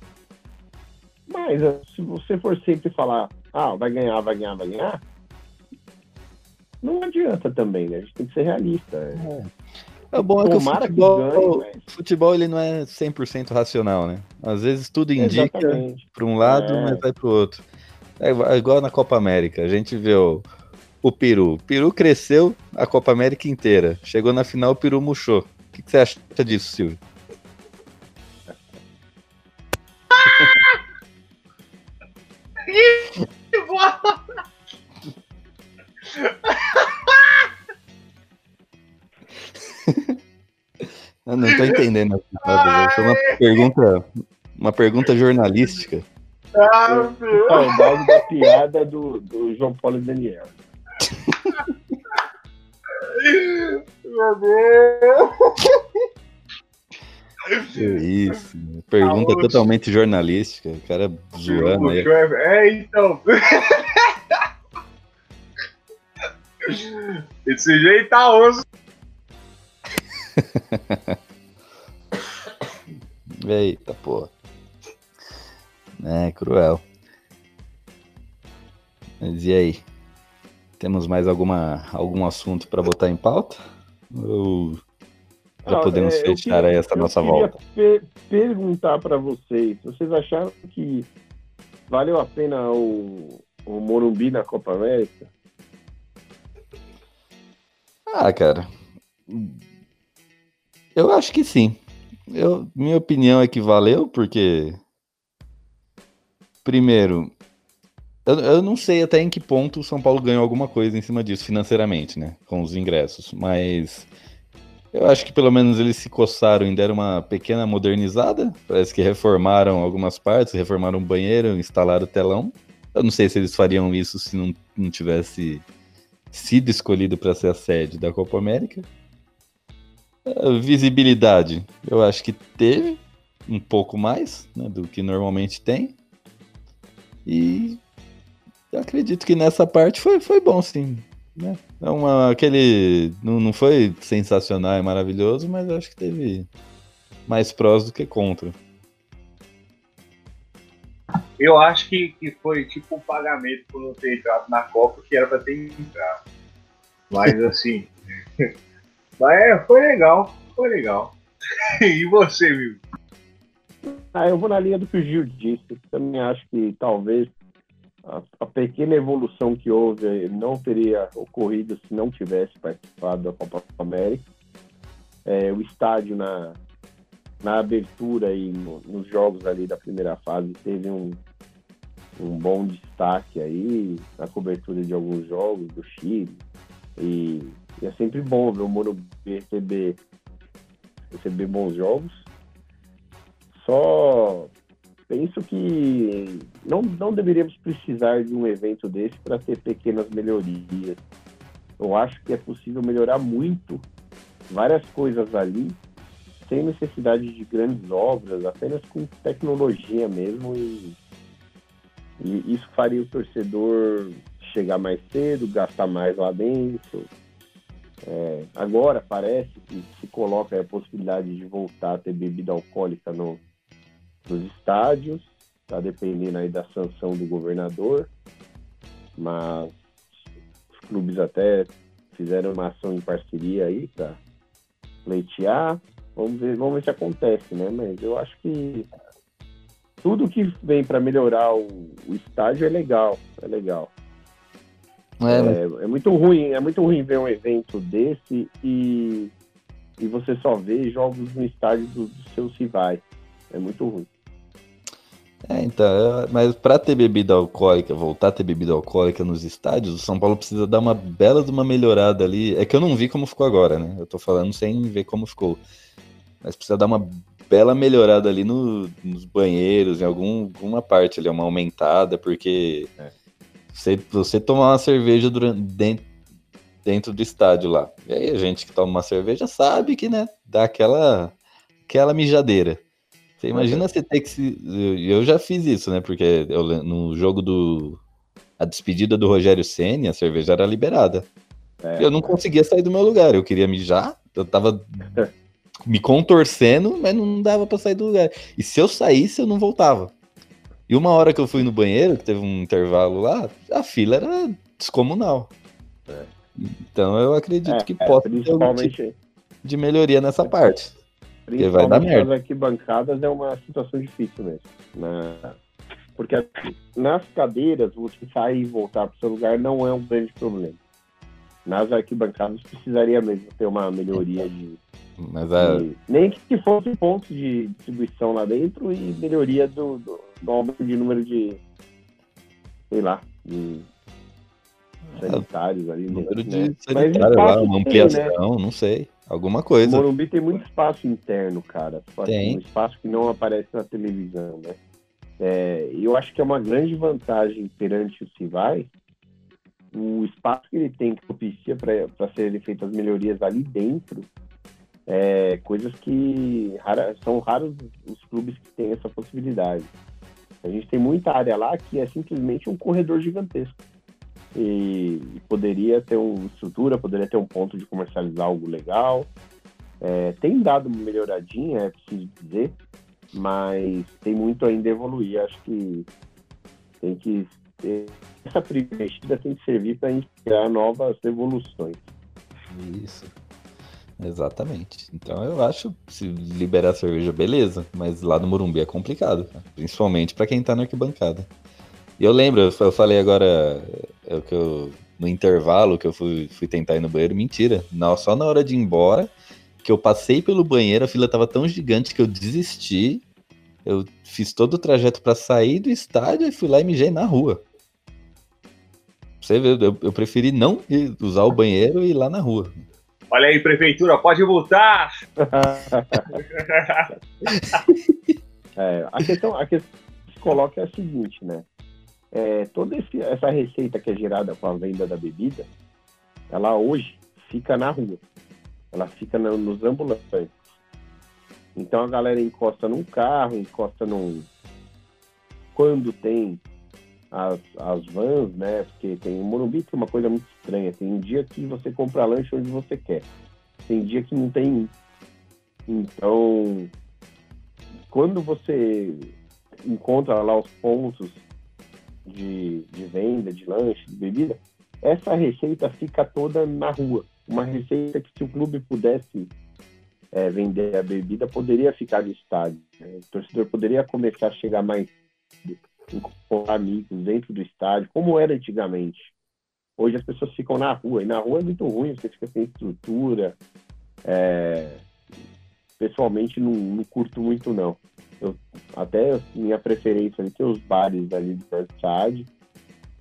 Mas eh, se você for sempre falar, ah, vai ganhar, vai ganhar, vai ganhar, não adianta também, né? A gente tem que ser realista. né? É bom é que o Tomara que futebol, ganhe, mas- futebol ele não é 100% racional, né? Às vezes tudo indica para um lado, É. mas vai para o outro. É igual- é igual na Copa América. A gente vê o, o Peru. O Peru cresceu a Copa América inteira. Chegou na final, o Peru murchou. O que, que você acha disso, Silvio? Eu não tô entendendo. essa parada, Foi uma pergunta, uma pergunta jornalística. Ah, meu. Saudade da piada do, do João Paulo e Daniel. Meu Deus! Que isso. Pergunta Aonde? totalmente jornalística. O cara zoando aí. Puxou, É, então. Esse jeito tá osso. Eita, porra. É, cruel. Mas e aí? Temos mais alguma, algum assunto para botar em pauta? Ou já podemos é, fechar queria- essa nossa volta? per- perguntar para vocês, vocês acharam que valeu a pena o, o Morumbi na Copa América? Ah, cara. Eu acho que sim. Eu, minha opinião é que valeu, porque. Primeiro, eu, eu não sei até em que ponto o São Paulo ganhou alguma coisa em cima disso financeiramente, né? Com os ingressos. Mas eu acho que pelo menos eles se coçaram e deram uma pequena modernizada. Parece que reformaram algumas partes, reformaram o banheiro, instalaram o telão. Eu não sei se eles fariam isso se não, não tivesse sido escolhido para ser a sede da Copa América. Visibilidade, eu acho que teve um pouco mais né, do que normalmente tem. E eu acredito que nessa parte foi, foi bom, sim. Né? É uma, aquele. Não, não foi sensacional e maravilhoso, mas eu acho que teve mais prós do que contra. Eu acho que, que foi tipo um pagamento por não ter entrado na Copa que era pra ter entrado. Mas assim. mas é, foi legal, foi legal. e você, viu? Ah, eu vou na linha do que o Gil disse. Também acho que talvez a, a pequena evolução que houve não teria ocorrido se não tivesse participado da Copa América. É, o estádio na, na abertura e no- nos jogos ali da primeira fase teve um, um bom destaque aí na cobertura de alguns jogos do Chile. E, e é sempre bom ver o Morumbi receber, receber bons jogos. Só penso que não, não deveríamos precisar de um evento desse para ter pequenas melhorias. Eu acho que é possível melhorar muito várias coisas ali, sem necessidade de grandes obras, apenas com tecnologia mesmo. E, e isso faria o torcedor chegar mais cedo, gastar mais lá dentro. É, agora parece que se coloca a possibilidade de voltar a ter bebida alcoólica no, nos estádios, está dependendo aí da sanção do governador, mas os clubes até fizeram uma ação em parceria aí para pleitear. Vamos ver, vamos ver se acontece, né? Mas eu acho que tudo que vem para melhorar o, o estádio é legal, é legal. É, mas- É, é muito ruim, é muito ruim ver um evento desse e, e você só vê jogos no estádio do- dos seus rivais. É muito ruim. É, então, é, mas pra ter bebida alcoólica, voltar a ter bebida alcoólica nos estádios, o São Paulo precisa dar uma bela de uma melhorada ali. É que eu não vi como ficou agora, né? Eu tô falando sem ver como ficou. Mas precisa dar uma bela melhorada ali no- nos banheiros, em algum, alguma parte ali, uma aumentada, porque você, você tomar uma cerveja durante, dentro, dentro do estádio lá. E aí a gente que toma uma cerveja sabe que, né, dá aquela, aquela mijadeira. Você imagina você ter que se. Eu já fiz isso, né? Porque eu no jogo do. A despedida do Rogério Senna, a cerveja era liberada. É, eu não conseguia sair do meu lugar. Eu queria mijar, eu tava me contorcendo, mas não dava pra sair do lugar. E se eu saísse, eu não voltava. E uma hora que eu fui no banheiro, que teve um intervalo lá, a fila era descomunal. Então eu acredito que é, possa ter algum tipo de melhoria nessa parte. Porque vai dar principalmente merda. nas arquibancadas é uma situação difícil mesmo. Na- Porque assim, nas cadeiras, você sair e voltar para o seu lugar não é um grande problema. Nas arquibancadas precisaria mesmo ter uma melhoria de, Mas a, de- nem que fosse ponto de distribuição lá dentro e melhoria do, do, do aumento de número de sei lá de sanitários ali É, número de né? Mas sanitário lá, uma tem, né? ampliação, não sei. Alguma O coisa. Morumbi tem muito espaço interno, cara. Tipo assim, Tem. Um espaço que não aparece na televisão, né? É, e eu acho que é uma grande vantagem perante os rivais o espaço que ele tem que propicia para serem feitas as melhorias ali dentro é coisas que rara- são raros os clubes que têm essa possibilidade. A gente tem muita área lá que é simplesmente um corredor gigantesco. E, e poderia ter uma estrutura, poderia ter um ponto de comercializar algo legal. É, tem dado uma melhoradinha, é preciso dizer, mas tem muito ainda a evoluir. Acho que tem que ter, essa primeira tem que servir para inspirar novas evoluções. Isso. Exatamente. Então eu acho se liberar a cerveja, beleza. Mas lá no Morumbi é complicado. Principalmente pra quem tá na arquibancada. E eu lembro, eu fa- eu falei agora é que eu, no intervalo que eu fui, fui tentar ir no banheiro. Mentira. Não, só na hora de ir embora, que eu passei pelo banheiro, a fila tava tão gigante que eu desisti. Eu fiz todo o trajeto pra sair do estádio e fui lá e mijei na rua. Você vê, eu, eu preferi não usar o banheiro e ir lá na rua. Olha aí, prefeitura, pode multar! É, a, questão, a questão que se coloca é a seguinte, né? É, toda esse- essa receita que é gerada com a venda da bebida, ela hoje fica na rua. Ela fica na- nos ambulantes. Então a galera encosta num carro, encosta num. Quando tem as, as vans, né? Porque tem o Morumbi tem uma coisa muito estranha. Tem um dia que você compra lanche onde você quer. Tem dia que não tem. Então, quando você encontra lá os pontos de, de venda, de lanche, de bebida, essa receita fica toda na rua. Uma receita que se o clube pudesse é, vender a bebida, poderia ficar no estádio. né? O torcedor poderia começar a chegar mais encontrar amigos dentro do estádio, como era antigamente. Hoje as pessoas ficam na rua, e na rua é muito ruim, você fica sem estrutura. é, Pessoalmente não, não curto muito não. Eu, até minha preferência ali tem os bares ali do Northside.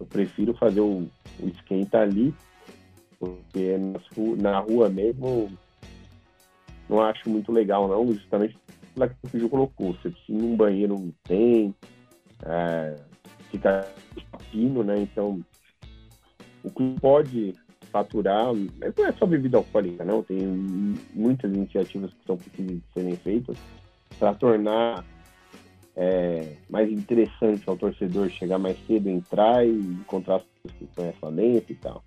Eu prefiro fazer o, o esquenta ali, porque ru- na rua mesmo não acho muito legal não, justamente pela que o Fiju colocou. Você precisa ir num banheiro não tem, é, fica fino, né? Então o clube pode faturar, mas não é só bebida alcoólica, não. Tem muitas iniciativas que são possíveis de serem feitas para tornar é, mais interessante ao torcedor chegar mais cedo, entrar e encontrar as pessoas que conhecem lá dentro e tal.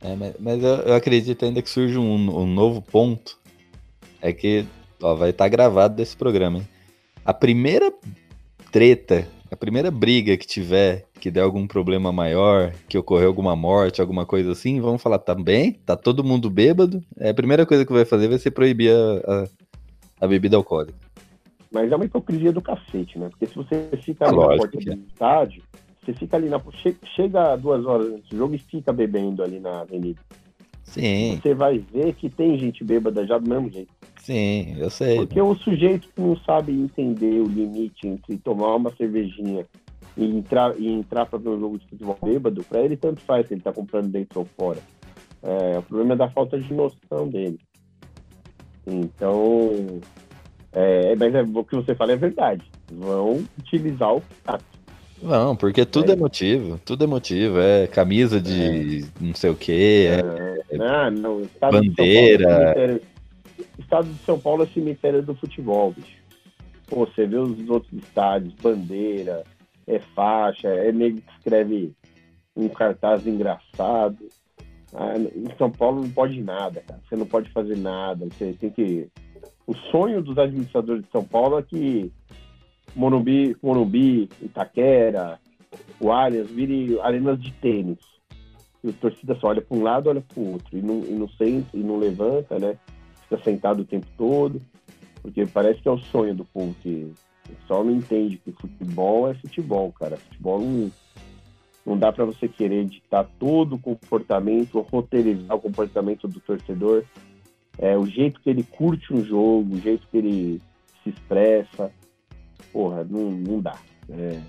É, mas, eu, eu acredito ainda que surge um, um novo ponto. É que ó, vai estar gravado desse programa. Hein? A primeira treta, a primeira briga que tiver, que der algum problema maior, que ocorreu alguma morte, alguma coisa assim, vamos falar, tá bem? Tá todo mundo bêbado? É, a primeira coisa que vai fazer vai ser proibir a, a, a bebida alcoólica. Mas é uma hipocrisia do cacete, né? Porque se você fica É ali na porta é. do estádio, você fica ali na. che- Chega duas horas antes do jogo e fica bebendo ali na avenida. Sim, Você vai ver que tem gente bêbada já do mesmo jeito. Sim, eu sei. Porque o sujeito que não sabe entender o limite entre tomar uma cervejinha e entrar, e entrar para ver um jogo de futebol bêbado, para ele tanto faz se ele tá comprando dentro ou fora. É, o problema é da falta de noção dele. Então, é, mas é, o que você fala é verdade. Vão utilizar o tato. Não, porque tudo É. é motivo, tudo é motivo. É camisa de não sei o que, é Ah, não. É bandeira. Estado de São Paulo é cemitério do futebol, bicho. Pô, você vê os outros estádios, bandeira, é faixa, é nego que escreve um cartaz engraçado. Ah, em São Paulo não pode nada, cara. Você não pode fazer nada. Você tem que. O sonho dos administradores de São Paulo é que Morumbi, Morumbi Itaquera, o Allianz vire arenas de tênis. E a torcida só olha para um lado, olha para o outro. E não, e não senta, e não levanta, né? Fica sentado o tempo todo. Porque parece que é o sonho do povo que só não entende que futebol é futebol, cara. Futebol não, não dá para você querer ditar todo o comportamento, roteirizar o comportamento do torcedor. É, o jeito que ele curte um jogo, o jeito que ele se expressa. Porra, não, não dá. É,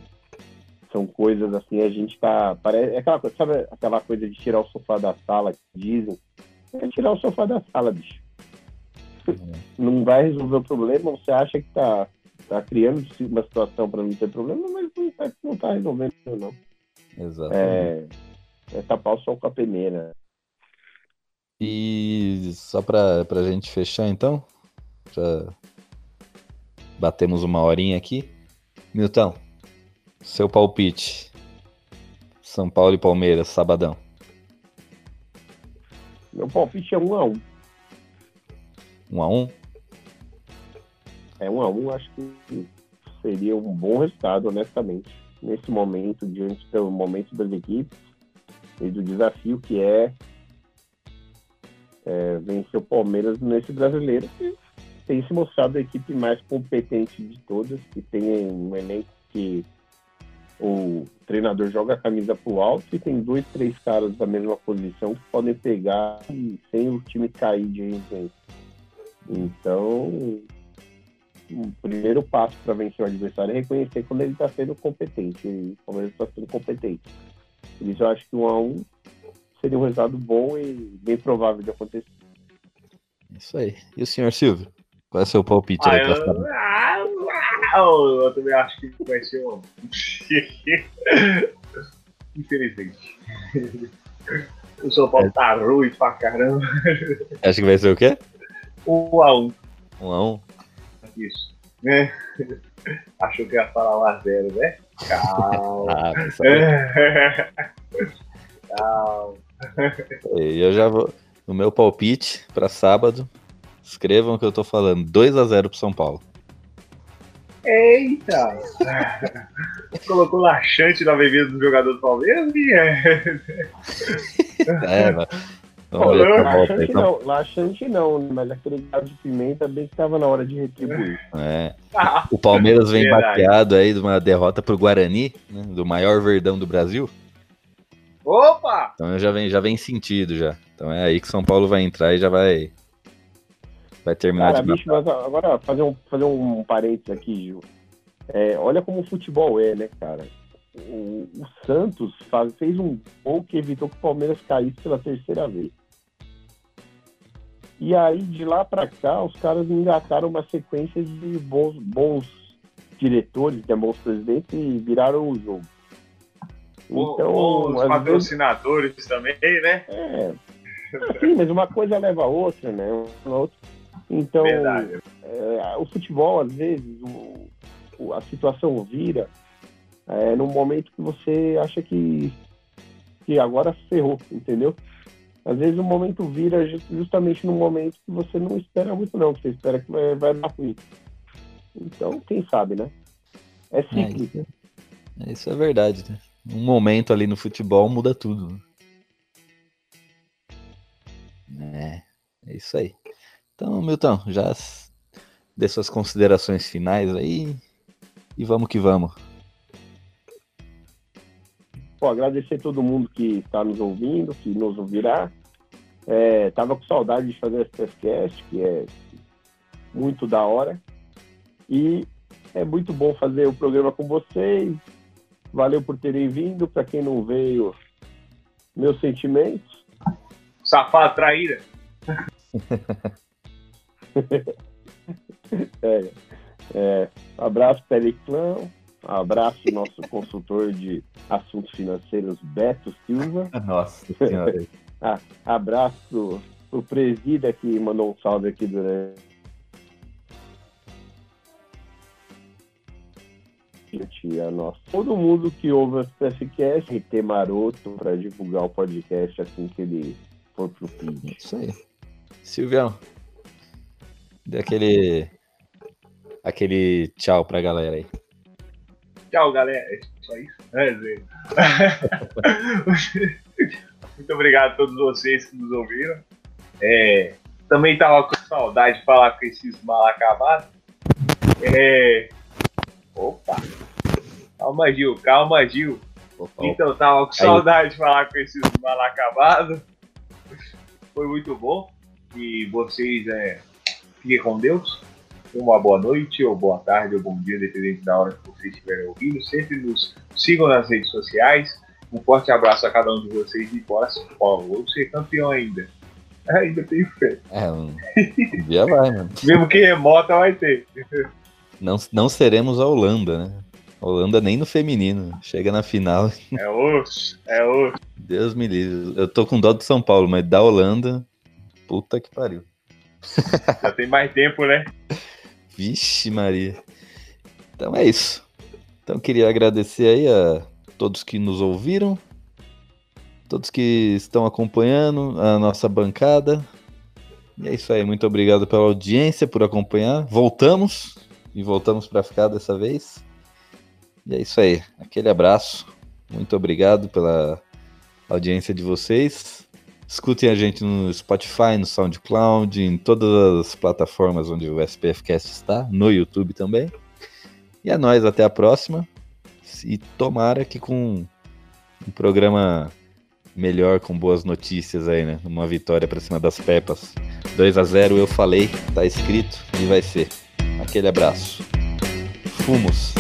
são coisas assim, a gente tá. Parece, é aquela sabe aquela coisa de tirar o sofá da sala que dizem? É tirar o sofá da sala, bicho. Não vai resolver o problema, você acha que tá, tá criando uma situação para não ter problema, mas não tá, não tá resolvendo, não. Exato. É, é tapar o sol com a peneira. E só pra, pra gente fechar então, já batemos uma horinha aqui. Milton, seu palpite. São Paulo e Palmeiras, sabadão. Meu palpite é um a um. Um a um? É um a um, acho que seria um bom resultado, honestamente. Nesse momento, diante do momento das equipes e do desafio que é, é vencer o Palmeiras nesse brasileiro, que tem se mostrado a equipe mais competente de todas, que tem um elenco que o treinador joga a camisa pro alto e tem dois, três caras da mesma posição que podem pegar e sem o time cair de rendimento. Então, o primeiro passo para vencer o adversário é reconhecer quando ele está sendo competente. E o Palmeiras está sendo competente. Por isso, eu acho que um a um seria um resultado bom e bem provável de acontecer. Isso aí. E o senhor Silvio? Qual é o seu palpite Ah, aí pra eu, sábado? ah, eu, eu também acho que vai ser um. Infelizmente. O São Paulo tá ruim pra caramba. Acha que vai ser o quê? Um a um. Um a um? Isso. Né? Achou que ia falar um a zero, né? Calma. Ah, sabe. Calma. Eu já vou. No meu palpite pra sábado, escrevam o que eu tô falando. 2 a 0 pro São Paulo. Eita! Colocou laxante na bebida do jogador do Palmeiras e é. É, mas- Pô, laxante então. não, laxante não, né? mas aquele gado de pimenta bem que estava na hora de retribuir. É. O Palmeiras vem Verdade. bateado aí de uma derrota pro Guarani, né, do maior verdão do Brasil. Opa! Então já vem, já vem sentido já. Então é aí que São Paulo vai entrar e já vai vai terminar Cara, de bicho, mas agora fazer um, fazer um parênteses aqui, Gil. É, olha como o futebol é, né, cara? O, o Santos faz- fez um gol que evitou que o Palmeiras caísse pela terceira vez. E aí, de lá pra cá, os caras engataram uma sequência de bons, bons diretores, né, bons presidentes e viraram o jogo. Então, os às vezes- patrocinadores também, né? é. Sim, mas uma coisa leva a outra, né? Uma outra. Então, é, o futebol, às vezes, o- a situação vira é, num momento que você acha que, que agora ferrou, entendeu? Às vezes o momento vira ju- justamente num momento que você não espera muito, não, que você espera que vai, vai dar ruim. Então, quem sabe, né? É É, cíclico. isso, isso é verdade, né? Um momento ali no futebol muda tudo. né? É, é isso aí. Então, Milton, já dê suas considerações finais aí e vamos que vamos. Pô, agradecer todo mundo que está nos ouvindo, que nos ouvirá. É, tava com saudade de fazer esse podcast, que é muito da hora. E é muito bom fazer o programa com vocês. Valeu por terem vindo. Para quem não veio, meus sentimentos. Safado, traíra. É, é, abraço, Teleclão. Abraço, nosso consultor de assuntos financeiros, Beto Silva. Nossa senhora. Ah, abraço pro presida que mandou um salve aqui durante. A nossa. Todo mundo que ouve o e ter maroto para divulgar o podcast assim que ele for pro feed. Isso aí. Silvião, dê aquele, aquele tchau pra galera aí. Tchau, galera. É só isso? É. Muito obrigado a todos vocês que nos ouviram. É, também tava com saudade de falar com esses mal acabados. É, opa! Calma, Gil, calma, Gil. Opa, Então, tava com saudade de falar com esses mal acabados. Foi muito bom. E vocês é, fiquem com Deus. Uma boa noite, ou boa tarde, ou bom dia, dependente da hora que vocês estiverem ouvindo. Sempre nos sigam nas redes sociais. Um forte abraço a cada um de vocês e bora São Paulo. Vou ser campeão ainda. Ainda tenho fé. É, um um dia vai, mano. Mesmo que remota vai ter. Não, não seremos a Holanda, né? A Holanda nem no feminino. Chega na final. É osso, é osso. Deus me livre. Eu tô com dó do São Paulo, mas da Holanda. Puta que pariu. Já tem mais tempo, né? Vixe, Maria. Então é isso. Então queria agradecer aí a todos que nos ouviram, todos que estão acompanhando a nossa bancada. E é isso aí. Muito obrigado pela audiência, por acompanhar. Voltamos e voltamos para ficar dessa vez. E é isso aí. Aquele abraço. Muito obrigado pela audiência de vocês. Escutem a gente no Spotify, no SoundCloud, em todas as plataformas onde o SPFcast está, no YouTube também. E é nóis, até a próxima. E tomara que com um programa melhor, com boas notícias aí, né? Uma vitória pra cima das Pepas. 2 a 0 eu falei, tá escrito e vai ser. Aquele abraço. Fumos.